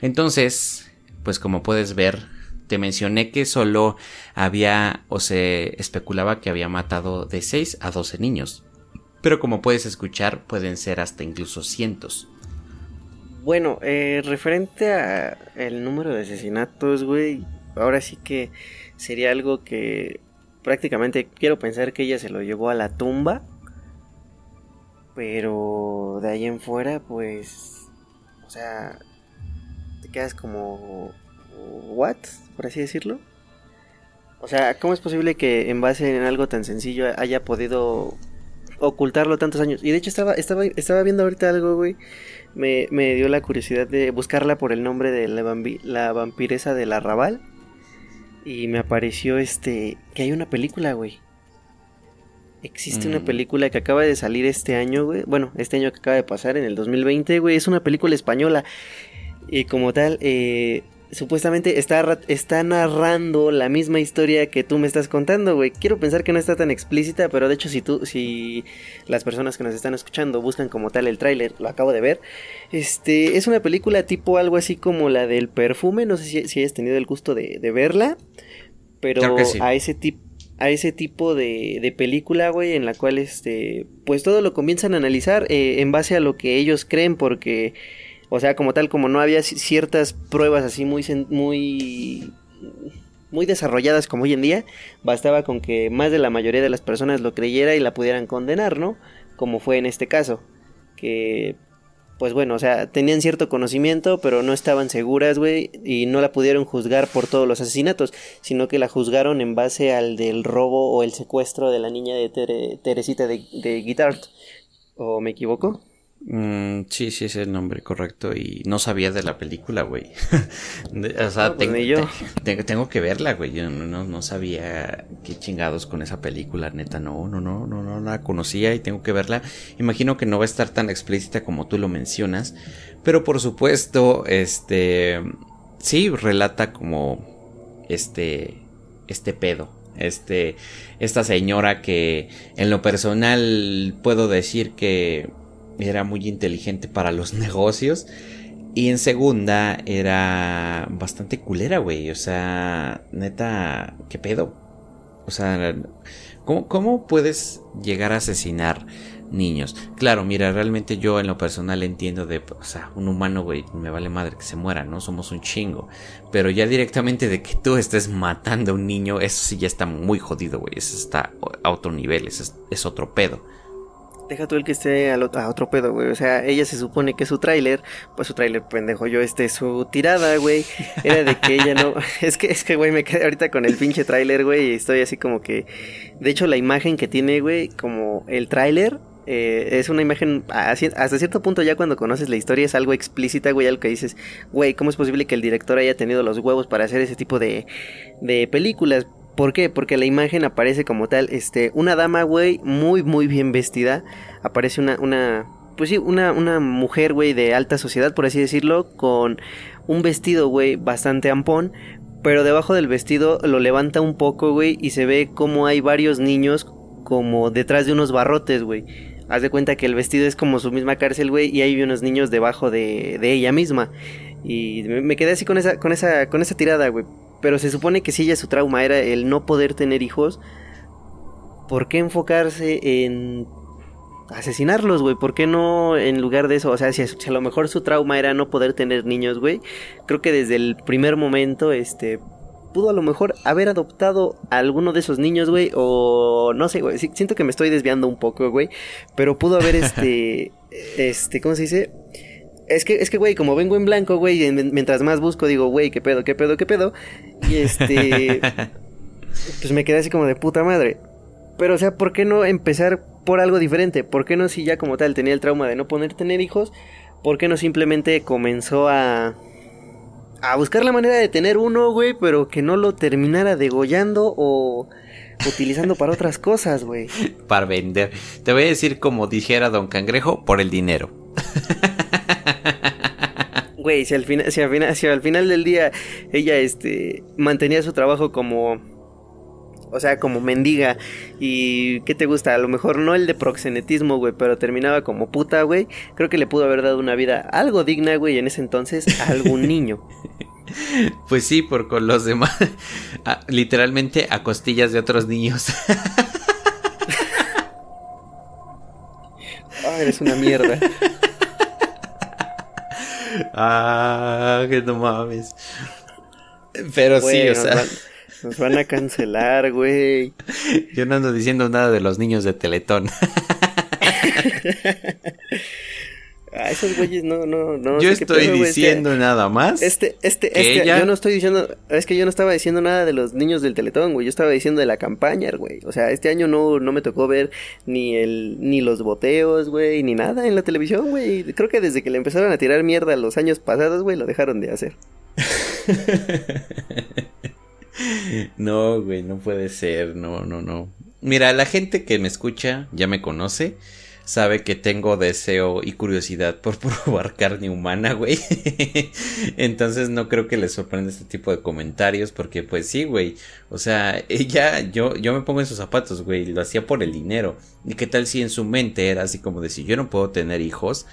Entonces, pues como puedes ver, te mencioné que solo había o se especulaba que había matado de 6 a 12 niños. Pero como puedes escuchar, pueden ser hasta incluso cientos. Bueno, eh, referente a el número de asesinatos, güey, ahora sí que sería algo que prácticamente quiero pensar que ella se lo llevó a la tumba. Pero de ahí en fuera, pues, o sea, te quedas como, ¿what? Por así decirlo. O sea, ¿cómo es posible que en base en algo tan sencillo haya podido ocultarlo tantos años? Y de hecho estaba, estaba, estaba viendo ahorita algo, güey, me, me dio la curiosidad de buscarla por el nombre de la, la vampiresa del arrabal. Y me apareció este. que hay una película, güey. Existe una mm. película que acaba de salir este año, güey. Bueno, este año que acaba de pasar, en el 2020, güey. Es una película española. Y como tal, eh, supuestamente está, está narrando la misma historia que tú me estás contando, güey. Quiero pensar que no está tan explícita, pero de hecho si tú, si las personas que nos están escuchando buscan como tal el tráiler, lo acabo de ver. Este, es una película tipo algo así como la del perfume, no sé si, si hayas tenido el gusto de, verla, pero a ese tipo a ese tipo de, de película, güey, en la cual, este, pues todo lo comienzan a analizar eh, en base a lo que ellos creen, porque o sea, como tal, como no había ciertas pruebas así muy, muy, muy desarrolladas como hoy en día, bastaba con que más de la mayoría de las personas lo creyera y la pudieran condenar, ¿no? Como fue en este caso, que pues bueno, o sea, tenían cierto conocimiento, pero no estaban seguras, güey, y no la pudieron juzgar por todos los asesinatos, sino que la juzgaron en base al del robo o el secuestro de la niña de Teresita de, de. ¿O me equivoco? Mm, sí, sí, es el nombre correcto. Y no sabía de la película, güey. o sea, pues tengo, que verla, güey. Yo no, no, sabía qué chingados con esa película, neta. No, no, no, no, no la conocía y tengo que verla. Imagino que no va a estar tan explícita como tú lo mencionas. Pero por supuesto, este. Sí, relata como. Este. Este pedo. Este. Esta señora que en lo personal puedo decir que era muy inteligente para los negocios. Y en segunda era bastante culera, güey. O sea, neta, ¿qué pedo? O sea, ¿cómo, ¿cómo, puedes llegar a asesinar niños? Claro, mira, realmente yo en lo personal entiendo de, o sea, un humano, güey, me vale madre que se muera, ¿no? Somos un chingo. Pero ya directamente de que tú estés matando a un niño, eso sí ya está muy jodido, güey. Eso está a otro nivel, eso es otro pedo. Deja tú el que esté a otro pedo, güey. O sea, ella se supone que su tráiler, pues su tráiler, pendejo, yo, este, su tirada, güey, era de que ella no... es que, es que, güey, me quedé ahorita con el pinche tráiler, güey, y estoy así como que... De hecho, la imagen que tiene, güey, como el tráiler, eh, es una imagen, hasta cierto punto ya cuando conoces la historia es algo explícita, güey, algo que dices, güey, ¿cómo es posible que el director haya tenido los huevos para hacer ese tipo de, de películas? ¿Por qué? Porque la imagen aparece como tal, este, una dama, güey, muy, muy bien vestida. Aparece una, una, pues sí, una, una mujer, güey, de alta sociedad, por así decirlo, con un vestido, güey, bastante ampón. Pero debajo del vestido lo levanta un poco, güey, y se ve como hay varios niños como detrás de unos barrotes, güey. Haz de cuenta que el vestido es como su misma cárcel, güey, y hay unos niños debajo de, de ella misma. Y me quedé así con esa, con esa, con esa tirada, güey. Pero se supone que si ella su trauma era el no poder tener hijos, ¿por qué enfocarse en asesinarlos, güey? ¿Por qué no en lugar de eso? O sea, si, a lo mejor su trauma era no poder tener niños, güey, creo que desde el primer momento, este, pudo a lo mejor haber adoptado a alguno de esos niños, güey, o no sé, güey, siento que me estoy desviando un poco, güey, pero pudo haber, este, este, ¿cómo se dice? Es que, es que, güey, como vengo en blanco, güey, mientras más busco, digo, güey, qué pedo, qué pedo, qué pedo. Y este. pues me quedé así como de puta madre. Pero, o sea, ¿por qué no empezar por algo diferente? ¿Por qué no, si ya como tal tenía el trauma de no poder tener hijos, ¿por qué no simplemente comenzó a. a buscar la manera de tener uno, güey, pero que no lo terminara degollando o utilizando para otras cosas, güey? Para vender. Te voy a decir como dijera Don Cangrejo, por el dinero. güey, si al final, si al final, si al final del día ella, este, mantenía su trabajo como o sea, como mendiga. ¿Y qué te gusta? A lo mejor no el de proxenetismo, güey, pero terminaba como puta, güey. Creo que le pudo haber dado una vida algo digna, güey, en ese entonces a algún niño. Pues sí, por con los demás. literalmente a costillas de otros niños. ah, eres una mierda. Ah, que no mames. Pero sí, o sea. Nos van a cancelar, güey. Yo no ando diciendo nada de los niños de Teletón. Ah, esos güeyes no, no, no. Yo estoy diciendo nada más. Este, este, este, yo no estoy diciendo, es que yo no estaba diciendo nada de los niños del Teletón, güey. Yo estaba diciendo de la campaña, güey. O sea, este año no, no me tocó ver ni el, ni los boteos, güey, ni nada en la televisión, güey. Creo que desde que le empezaron a tirar mierda los años pasados, güey, lo dejaron de hacer. No, güey, no puede ser, no, no, no. Mira, la gente que me escucha ya me conoce, sabe que tengo deseo y curiosidad por probar carne humana, güey. Entonces no creo que les sorprenda este tipo de comentarios, porque pues sí, güey. O sea, ella, yo, yo me pongo en sus zapatos, güey, lo hacía por el dinero. ¿Y qué tal si en su mente era así como de si yo no puedo tener hijos?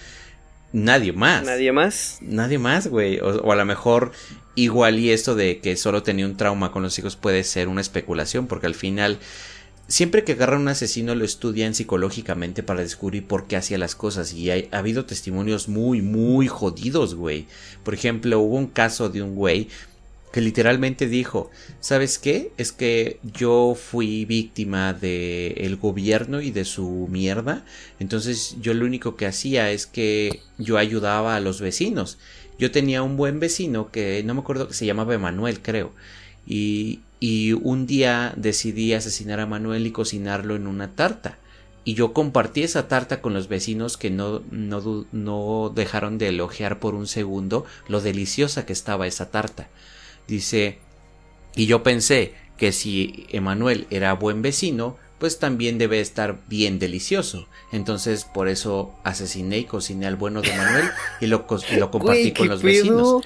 Nadie más. Nadie más. Nadie más, güey. O, a lo mejor igual y esto de que solo tenía un trauma con los hijos puede ser una especulación, porque al final, siempre que agarran un asesino lo estudian psicológicamente para descubrir por qué hacía las cosas. Y ha habido testimonios muy, muy jodidos, güey. Por ejemplo, hubo un caso de un güey que literalmente dijo, ¿sabes qué? Es que yo fui víctima del el gobierno y de su mierda, entonces yo lo único que hacía es que yo ayudaba a los vecinos. Yo tenía un buen vecino que no me acuerdo que se llamaba Emanuel, creo, y, y un día decidí asesinar a Manuel y cocinarlo en una tarta. Y yo compartí esa tarta con los vecinos que no, no, no dejaron de elogiar por un segundo lo deliciosa que estaba esa tarta. Dice, y yo pensé que si Emanuel era buen vecino, pues también debe estar bien delicioso. Entonces por eso asesiné y cociné al bueno de Manuel y lo, lo compartí con los vecinos.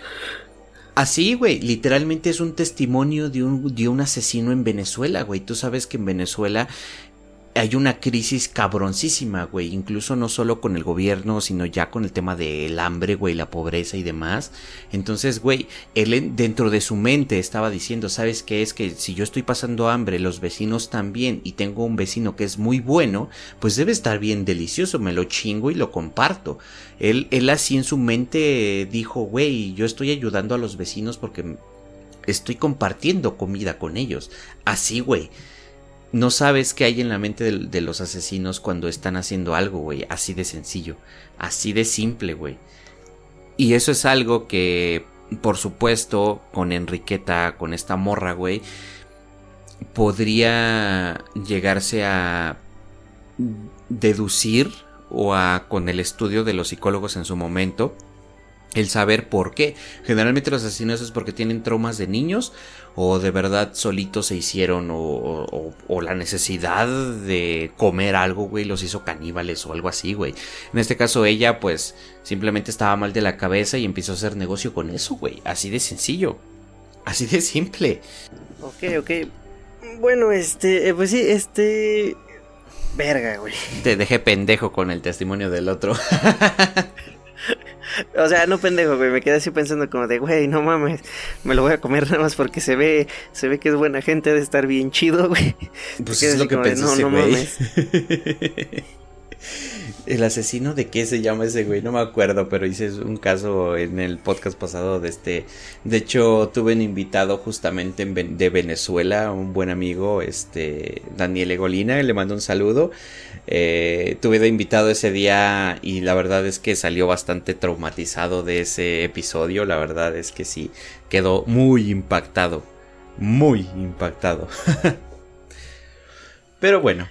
Así, güey, literalmente es un testimonio de un, de un asesino en Venezuela, güey. Tú sabes que en Venezuela hay una crisis cabroncísima, güey, incluso no solo con el gobierno, sino ya con el tema del hambre, güey, la pobreza y demás. Entonces, güey, él dentro de su mente estaba diciendo, ¿sabes qué? Es que si yo estoy pasando hambre, los vecinos también, y tengo un vecino que es muy bueno, pues debe estar bien delicioso, me lo chingo y lo comparto. Él, él así en su mente dijo, güey, yo estoy ayudando a los vecinos porque estoy compartiendo comida con ellos. Así, güey no sabes qué hay en la mente de, los asesinos cuando están haciendo algo, güey. Así de sencillo. Así de simple, güey. Y eso es algo que, por supuesto, con Enriqueta, con esta morra, güey, podría llegarse a deducir o a, con el estudio de los psicólogos en su momento, el saber por qué. Generalmente los asesinos es porque tienen traumas de niños o de verdad solitos se hicieron o, o, la necesidad de comer algo, güey, los hizo caníbales o algo así, güey. En este caso ella pues simplemente estaba mal de la cabeza y empezó a hacer negocio con eso, güey. Así de sencillo. Así de simple. Ok, ok. Bueno, este, eh, pues sí, este... Verga, güey. Te dejé pendejo con el testimonio del otro. O sea, no pendejo, güey. Me quedé así pensando como de, güey, no mames. Me lo voy a comer nada más porque se ve, se ve que es buena gente, de estar bien chido, güey. Pues es lo que pensé, no, no mames. El asesino de qué se llama ese güey, no me acuerdo, pero hice un caso en el podcast pasado de este. De hecho, tuve un invitado justamente de Venezuela, un buen amigo, este Daniel Egolina, le mando un saludo. Eh, tuve de invitado ese día y la verdad es que salió bastante traumatizado de ese episodio. La verdad es que sí, quedó muy impactado. Muy impactado. Pero bueno.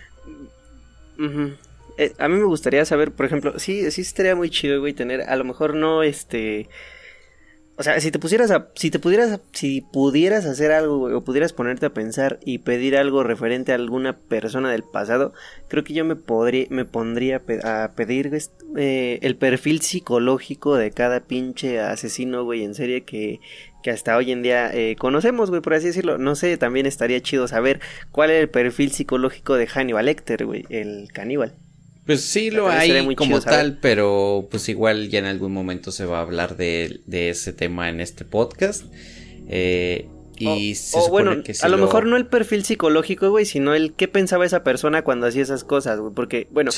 Eh, a mí me gustaría saber, por ejemplo, sí, sí estaría muy chido, güey, tener, a lo mejor no, este, o sea, si te pusieras a, si te pudieras, si pudieras hacer algo, o pudieras ponerte a pensar y pedir algo referente a alguna persona del pasado, creo que yo me podría, me pondría a pedir eh, el perfil psicológico de cada pinche asesino, güey, en serie que, que hasta hoy en día eh, conocemos, güey, por así decirlo. No sé, también estaría chido saber cuál es el perfil psicológico de Hannibal Lecter, güey, el caníbal. Pues sí lo hay como tal, pero pues igual ya en algún momento se va a hablar de, ese tema en este podcast. Eh, y o, bueno, que a lo, mejor no el perfil psicológico, güey, sino el qué pensaba esa persona cuando hacía esas cosas, güey. Porque, bueno,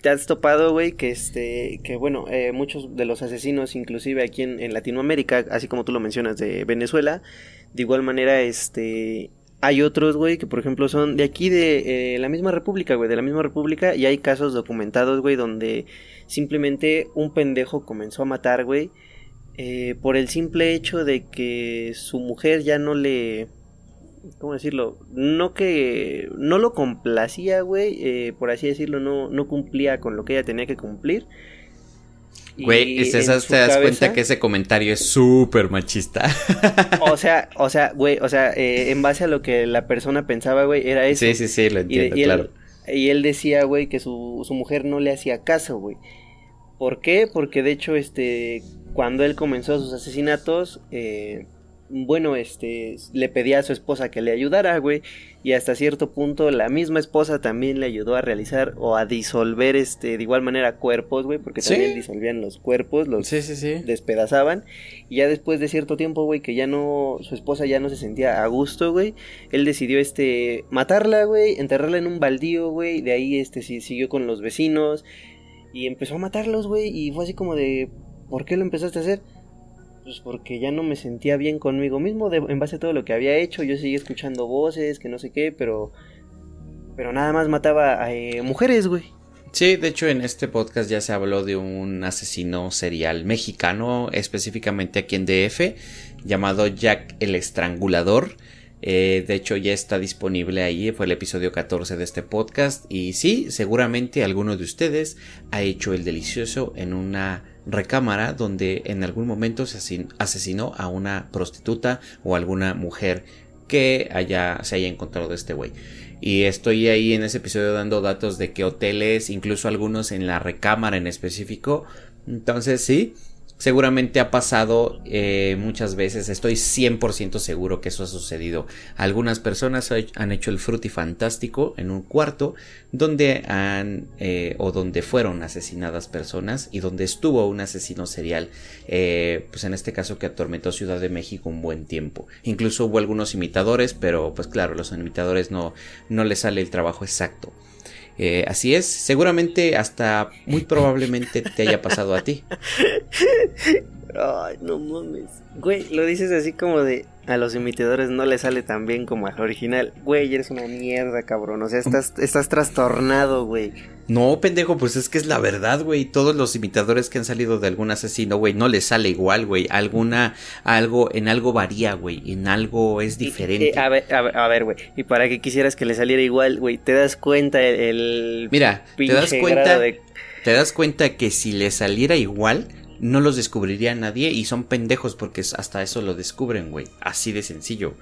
te has topado, güey, que este, que bueno, eh, muchos de los asesinos, inclusive aquí en, en Latinoamérica, así como tú lo mencionas de Venezuela, de igual manera, este, hay otros, güey, que por ejemplo son de aquí de eh, la misma república, güey, de la misma república, y hay casos documentados, güey, donde simplemente un pendejo comenzó a matar, güey, eh, por el simple hecho de que su mujer ya no le... ¿Cómo decirlo? No que... No lo complacía, güey, eh, por así decirlo, no, no cumplía con lo que ella tenía que cumplir. Güey, te das cuenta que ese comentario es súper machista. O sea, o sea, güey, o sea, eh, en base a lo que la persona pensaba, güey, era eso. Sí, sí, sí, lo entiendo, claro. y él decía, güey, que su, su mujer no le hacía caso, güey. ¿Por qué? Porque de hecho, este, cuando él comenzó sus asesinatos, eh, bueno, este, le pedía a su esposa que le ayudara, güey, y hasta cierto punto la misma esposa también le ayudó a realizar o a disolver, este, de igual manera cuerpos, güey, porque también disolvían los cuerpos, los despedazaban, y ya después de cierto tiempo, güey, que ya no, su esposa ya no se sentía a gusto, güey, él decidió, este, matarla, güey, enterrarla en un baldío, güey, de ahí, este, siguió con los vecinos, y empezó a matarlos, güey, y fue así como de, ¿por qué lo empezaste a hacer? Pues porque ya no me sentía bien conmigo mismo en base a todo lo que había hecho. Yo seguía escuchando voces, que no sé qué, pero. Pero nada más mataba a eh, mujeres, güey. Sí, de hecho en este podcast ya se habló de un asesino serial mexicano, específicamente aquí en DF, llamado Jack el Estrangulador. Eh, de hecho ya está disponible ahí, fue el episodio 14 de este podcast. Y sí, seguramente alguno de ustedes ha hecho el delicioso en una recámara donde en algún momento se asesinó a una prostituta o alguna mujer que haya, se haya encontrado de este güey. Y estoy ahí en ese episodio dando datos de que hoteles, incluso algunos en la recámara en específico. Entonces sí, Seguramente ha pasado eh, muchas veces, estoy 100% seguro que eso ha sucedido. Algunas personas han hecho el frutifantástico en un cuarto donde han eh, o donde fueron asesinadas personas y donde estuvo un asesino serial, eh, pues en este caso que atormentó Ciudad de México un buen tiempo. Incluso hubo algunos imitadores, pero pues claro, los imitadores no, no les sale el trabajo exacto. Eh, así es, seguramente hasta muy probablemente te haya pasado a ti. Ay, no mames. Güey, lo dices así como de a los imitadores no le sale tan bien como al original. Güey, eres una mierda, cabrón. O sea, estás, estás trastornado, güey. No, pendejo, pues es que es la verdad, güey. Todos los imitadores que han salido de algún asesino, güey, no les sale igual, güey. Alguna, algo, en algo varía, güey. En algo es diferente. a ver, a ver, güey. Y para que quisieras que le saliera igual, güey, te das cuenta el. Mira, te das cuenta. Te das cuenta que si le saliera igual no los descubriría nadie y son pendejos porque hasta eso lo descubren, güey. Así de sencillo.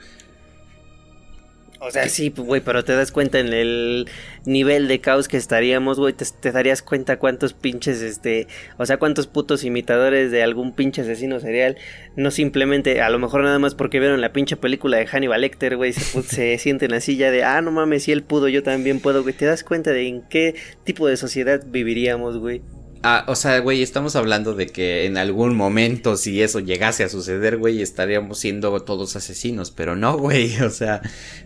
O sea, sí, güey, pero te das cuenta en el nivel de caos que estaríamos, güey, te, darías cuenta cuántos pinches, este, o sea, cuántos putos imitadores de algún pinche asesino serial, no simplemente, a lo mejor nada más porque vieron la pinche película de Hannibal Lecter, güey, se, se sienten así ya de, ah, no mames, si él pudo, yo también puedo, güey, te das cuenta de en qué tipo de sociedad viviríamos, güey. Ah, o sea, güey, estamos hablando de que en algún momento, si eso llegase a suceder, güey, estaríamos siendo todos asesinos, pero no, güey, o sea,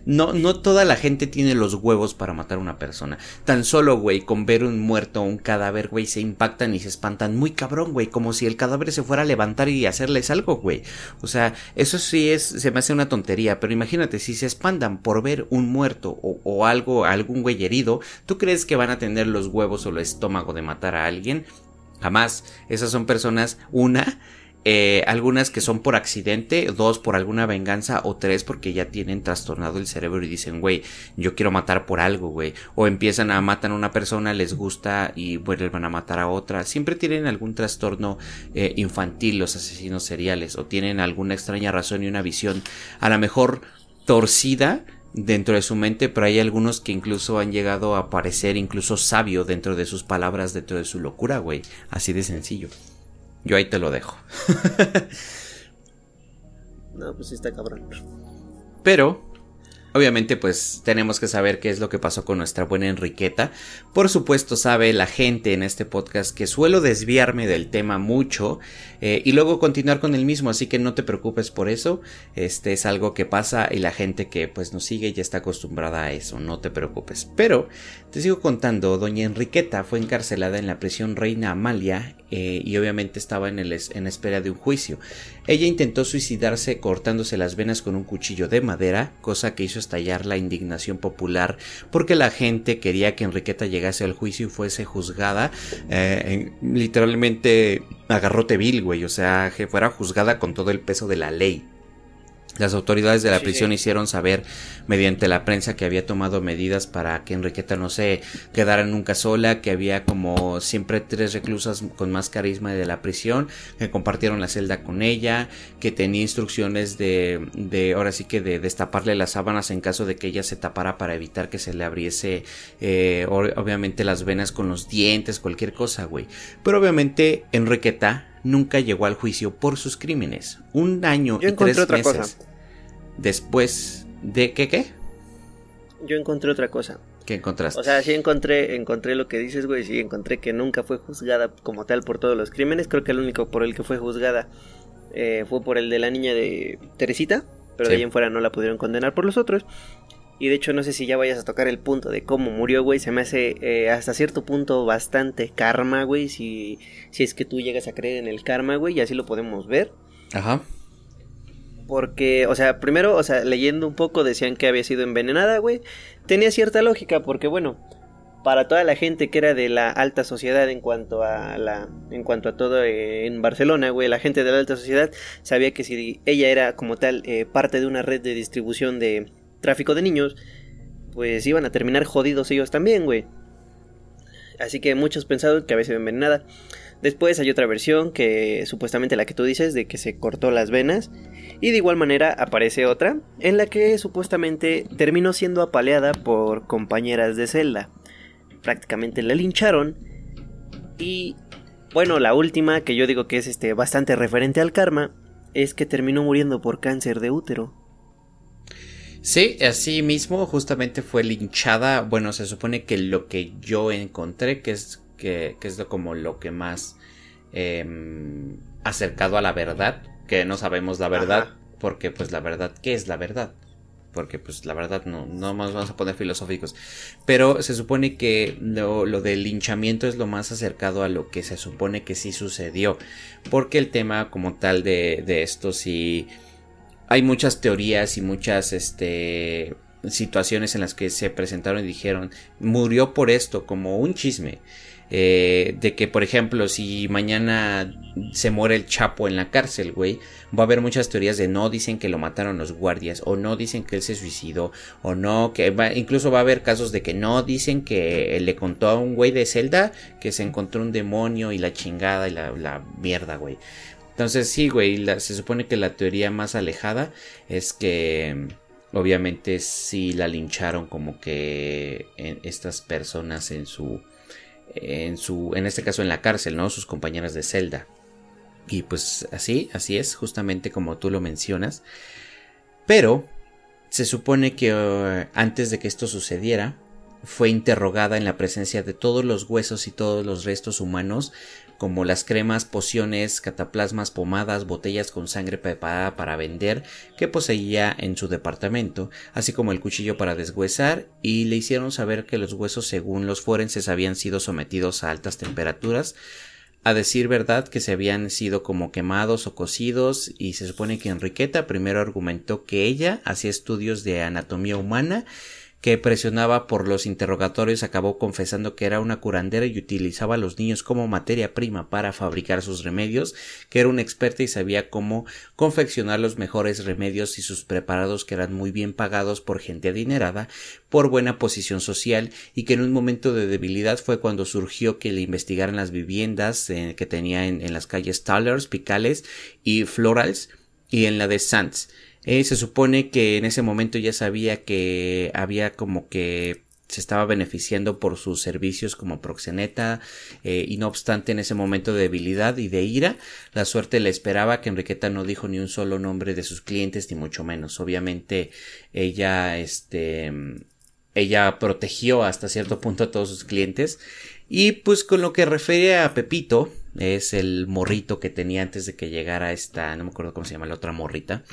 no, no toda la gente tiene los huevos para matar a una persona. Tan solo, güey, con ver un muerto o un cadáver, güey, se impactan y se espantan muy cabrón, güey, como si el cadáver se fuera a levantar y hacerles algo, güey. O sea, eso sí es, se me hace una tontería, pero imagínate, si se espantan por ver un muerto o, o algo, algún güey herido, ¿tú crees que van a tener los huevos o el estómago de matar a alguien? Jamás. Esas son personas, una, eh, algunas que son por accidente, dos por alguna venganza o tres porque ya tienen trastornado el cerebro y dicen, güey, yo quiero matar por algo, güey. O empiezan a matar a una persona, les gusta y vuelven a matar a otra. Siempre tienen algún trastorno eh, infantil los asesinos seriales o tienen alguna extraña razón y una visión a lo mejor torcida dentro de su mente, pero hay algunos que incluso han llegado a parecer incluso sabio dentro de sus palabras, dentro de su locura, güey. Así de sencillo. Yo ahí te lo dejo. no, pues sí está cabrón. Pero Obviamente pues tenemos que saber qué es lo que pasó con nuestra buena Enriqueta. Por supuesto sabe la gente en este podcast que suelo desviarme del tema mucho eh, y luego continuar con el mismo, así que no te preocupes por eso. Este es algo que pasa y la gente que pues nos sigue ya está acostumbrada a eso, no te preocupes. Pero te sigo contando, doña Enriqueta fue encarcelada en la prisión Reina Amalia eh, y obviamente estaba en, el, en espera de un juicio. Ella intentó suicidarse cortándose las venas con un cuchillo de madera, cosa que hizo estallar la indignación popular porque la gente quería que Enriqueta llegase al juicio y fuese juzgada eh, literalmente agarrote vil, güey, o sea, que fuera juzgada con todo el peso de la ley. Las autoridades de la prisión hicieron saber mediante la prensa que había tomado medidas para que Enriqueta no se quedara nunca sola, que había como siempre tres reclusas con más carisma de la prisión, que compartieron la celda con ella, que tenía instrucciones de, de ahora sí que de destaparle las sábanas en caso de que ella se tapara para evitar que se le abriese eh, obviamente las venas con los dientes, cualquier cosa, güey. Pero obviamente Enriqueta nunca llegó al juicio por sus crímenes. Un año y tres otra meses cosa. después de qué qué? Yo encontré otra cosa. ¿Qué encontraste? O sea, sí encontré, encontré lo que dices, güey, sí encontré que nunca fue juzgada como tal por todos los crímenes. Creo que el único por el que fue juzgada eh, fue por el de la niña de Teresita, pero de ahí en fuera no la pudieron condenar por los otros. Y de hecho no sé si ya vayas a tocar el punto de cómo murió, güey. Se me hace eh, hasta cierto punto bastante karma, güey. Si, si es que tú llegas a creer en el karma, güey. Y así lo podemos ver. Ajá. Porque, o sea, primero, o sea, leyendo un poco decían que había sido envenenada, güey. Tenía cierta lógica porque, bueno, para toda la gente que era de la alta sociedad en cuanto a la en cuanto a todo eh, en Barcelona, güey, la gente de la alta sociedad sabía que si ella era como tal eh, parte de una red de distribución de tráfico de niños, pues iban a terminar jodidos ellos también, güey. Así que muchos pensaron que había sido envenenada. Después hay otra versión que supuestamente la que tú dices de que se cortó las venas. Y de igual manera aparece otra en la que supuestamente terminó siendo apaleada por compañeras de celda. Prácticamente la lincharon. Y bueno, la última que yo digo que es este bastante referente al karma es que terminó muriendo por cáncer de útero. Sí, así mismo justamente fue linchada. Bueno, se supone que lo que yo encontré, que es, que, es como lo que más em, acercado a la verdad, que no sabemos la verdad, porque pues la verdad, ¿qué es la verdad? Porque pues la verdad no, no nos vamos a poner filosóficos. Pero se supone que lo, lo del linchamiento es lo más acercado a lo que se supone que sí sucedió. Porque el tema como tal de, de esto sí hay muchas teorías y muchas este, situaciones en las que se presentaron y dijeron murió por esto como un chisme. Eh, de que por ejemplo si mañana se muere el Chapo en la cárcel, güey, va a haber muchas teorías de no dicen que lo mataron los guardias o no dicen que él se suicidó o no que incluso va a haber casos de que no dicen que le contó a un güey de celda que se encontró un demonio y la chingada y la, la mierda, güey. Entonces sí, güey, se supone que la teoría más alejada es que obviamente sí la lincharon como que estas personas en su en su en este caso en la cárcel, ¿no? Sus compañeras de celda. Y pues así, así es, justamente como tú lo mencionas. Pero se supone que uh, antes de que esto sucediera, fue interrogada en la presencia de todos los huesos y todos los restos humanos como las cremas, pociones, cataplasmas, pomadas, botellas con sangre preparada para vender que poseía en su departamento, así como el cuchillo para deshuesar, y le hicieron saber que los huesos, según los forenses, habían sido sometidos a altas temperaturas, a decir verdad que se habían sido como quemados o cocidos y se supone que Enriqueta primero argumentó que ella hacía estudios de anatomía humana que presionaba por los interrogatorios acabó confesando que era una curandera y utilizaba a los niños como materia prima para fabricar sus remedios, que era una experta y sabía cómo confeccionar los mejores remedios y sus preparados que eran muy bien pagados por gente adinerada, por buena posición social y que en un momento de debilidad fue cuando surgió que le investigaran las viviendas eh, que tenía en, las calles Tallers, Picales y Florals y en la de Sands eh, se supone que en ese momento ya sabía que había como que se estaba beneficiando por sus servicios como proxeneta eh, y no obstante en ese momento de debilidad y de ira la suerte le esperaba que Enriqueta no dijo ni un solo nombre de sus clientes ni mucho menos. Obviamente ella este ella protegió hasta cierto punto a todos sus clientes. Y pues con lo que refiere a Pepito es el morrito que tenía antes de que llegara esta no me acuerdo cómo se llama la otra morrita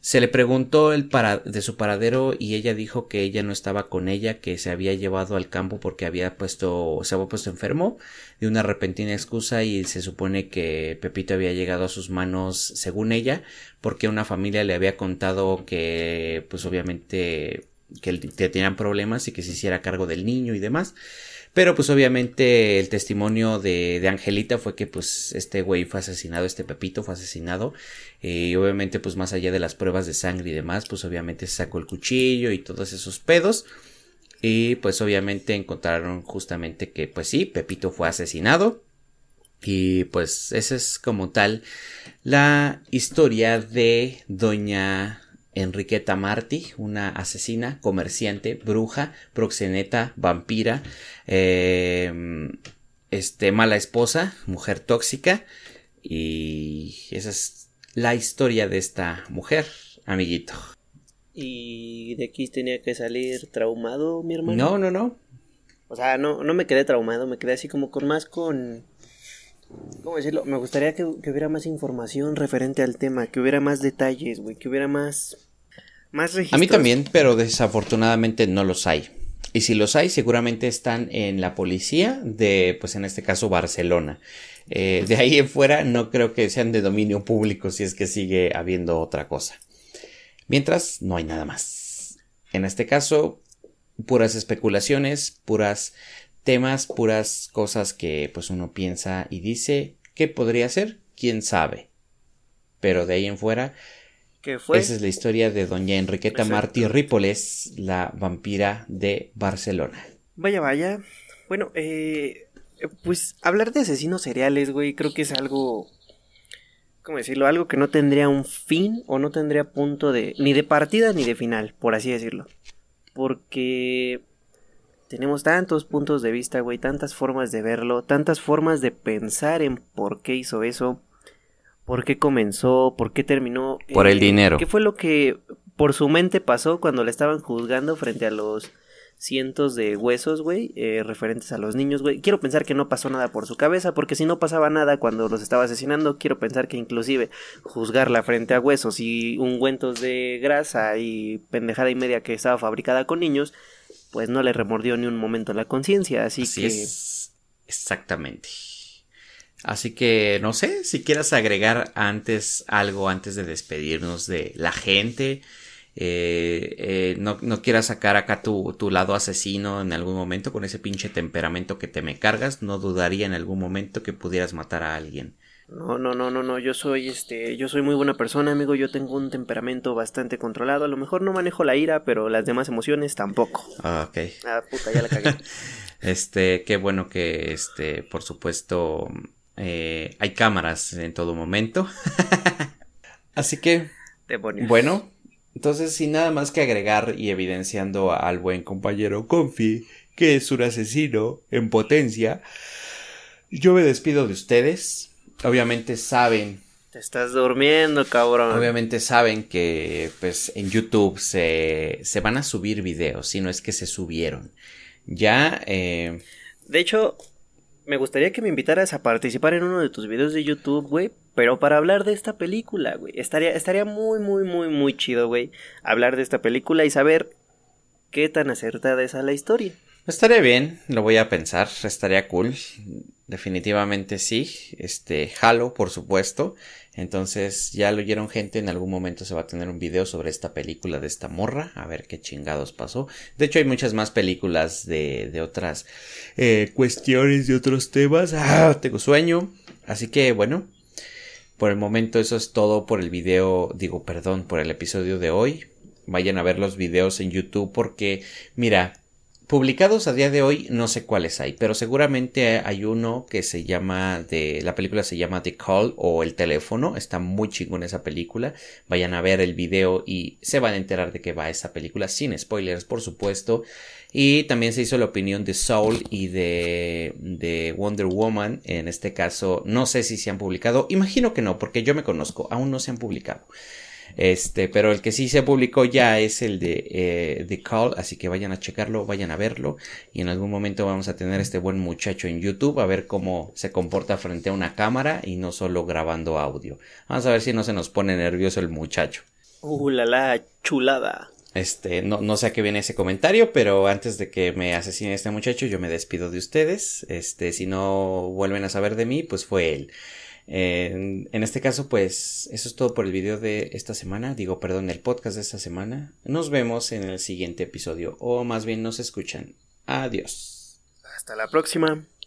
se le preguntó el para de su paradero y ella dijo que ella no estaba con ella, que se había llevado al campo porque había puesto, se había puesto enfermo de una repentina excusa y se supone que Pepito había llegado a sus manos según ella porque una familia le había contado que pues obviamente que tenían problemas y que se hiciera cargo del niño y demás. Pero pues obviamente el testimonio de, de Angelita fue que pues este güey fue asesinado, este Pepito fue asesinado. Eh, y obviamente pues más allá de las pruebas de sangre y demás, pues obviamente se sacó el cuchillo y todos esos pedos. Y pues obviamente encontraron justamente que pues sí, Pepito fue asesinado. Y pues esa es como tal la historia de doña Enriqueta Martí, una asesina, comerciante, bruja, proxeneta, vampira, eh, este, mala esposa, mujer tóxica. Y esa es la historia de esta mujer, amiguito. ¿Y de aquí tenía que salir traumado, mi hermano? No, no, no. O sea, no, no me quedé traumado, me quedé así como con más con ¿Cómo decirlo? Me gustaría que, hubiera más información referente al tema, que hubiera más detalles, güey, que hubiera más, más registros. A mí también, pero desafortunadamente no los hay. Y si los hay, seguramente están en la policía de, pues en este caso, Barcelona. Eh, de ahí en fuera, no creo que sean de dominio público si es que sigue habiendo otra cosa. Mientras, no hay nada más. En este caso, puras especulaciones, puras temas, puras cosas que pues uno piensa y dice, ¿qué podría ser? ¿Quién sabe? Pero de ahí en fuera, ¿Qué fue? esa es la historia de doña Enriqueta Martí Rípoles, la vampira de Barcelona. Vaya, vaya. Bueno, eh, pues hablar de asesinos seriales, güey, creo que es algo ¿cómo decirlo? Algo que no tendría un fin o no tendría punto de ni de partida ni de final, por así decirlo. Porque tenemos tantos puntos de vista, güey, tantas formas de verlo, tantas formas de pensar en por qué hizo eso, por qué comenzó, por qué terminó. Por el eh, dinero. ¿Qué fue lo que por su mente pasó cuando le estaban juzgando frente a los cientos de huesos, güey, eh, referentes a los niños, güey. Quiero pensar que no pasó nada por su cabeza, porque si no pasaba nada cuando los estaba asesinando, quiero pensar que inclusive juzgarla frente a huesos y ungüentos de grasa y pendejada y media que estaba fabricada con niños, pues no le remordió ni un momento la conciencia, así, que... Es. Exactamente. Así que no sé si quieras agregar antes algo antes de despedirnos de la gente. Eh, eh, no, no, quieras sacar acá tu, tu, lado asesino en algún momento con ese pinche temperamento que te me cargas. No dudaría en algún momento que pudieras matar a alguien. No, no, no, no, no, yo soy este, yo soy muy buena persona, amigo, yo tengo un temperamento bastante controlado, a lo mejor no manejo la ira, pero las demás emociones tampoco. Ah, ok. Ah, puta, ya la cagué. este, qué bueno que, este, por supuesto, eh, hay cámaras en todo momento. Así que, bueno, entonces sin nada más que agregar y evidenciando al buen compañero Confi, que es un asesino en potencia, yo me despido de ustedes obviamente saben. Te estás durmiendo, cabrón. Obviamente saben que pues en YouTube se, se van a subir videos, si no es que se subieron. Ya... Eh... De hecho, me gustaría que me invitaras a participar en uno de tus videos de YouTube, güey, pero para hablar de esta película, güey. Estaría, estaría muy, muy, muy, muy chido, güey, hablar de esta película y saber qué tan acertada es a la historia. Estaría bien, lo voy a pensar, estaría cool. Definitivamente sí. Este, Halo, por supuesto. Entonces, ya lo oyeron gente, en algún momento se va a tener un video sobre esta película de esta morra, a ver qué chingados pasó. De hecho, hay muchas más películas de, de otras eh, cuestiones, de otros temas. Ah, tengo sueño. Así que, bueno, por el momento eso es todo por el video, digo, perdón, por el episodio de hoy. Vayan a ver los videos en YouTube porque, mira, Publicados a día de hoy no sé cuáles hay, pero seguramente hay uno que se llama de la película se llama The Call o El teléfono, está muy chingón esa película. Vayan a ver el video y se van a enterar de qué va esa película sin spoilers, por supuesto. Y también se hizo la opinión de Soul y de, de Wonder Woman. En este caso, no sé si se han publicado. Imagino que no, porque yo me conozco, aún no se han publicado. Este, pero el que sí se publicó ya es el de eh, The Call, así que vayan a checarlo, vayan a verlo y en algún momento vamos a tener este buen muchacho en YouTube a ver cómo se comporta frente a una cámara y no solo grabando audio. Vamos a ver si no se nos pone nervioso el muchacho. Uh, la la chulada. Este, no, no sé a qué viene ese comentario, pero antes de que me asesine este muchacho, yo me despido de ustedes. Este, si no vuelven a saber de mí, pues fue él. En, este caso, pues eso es todo por el video de esta semana. Digo, perdón, el podcast de esta semana. Nos vemos en el siguiente episodio, o más bien nos escuchan. Adiós. Hasta la próxima.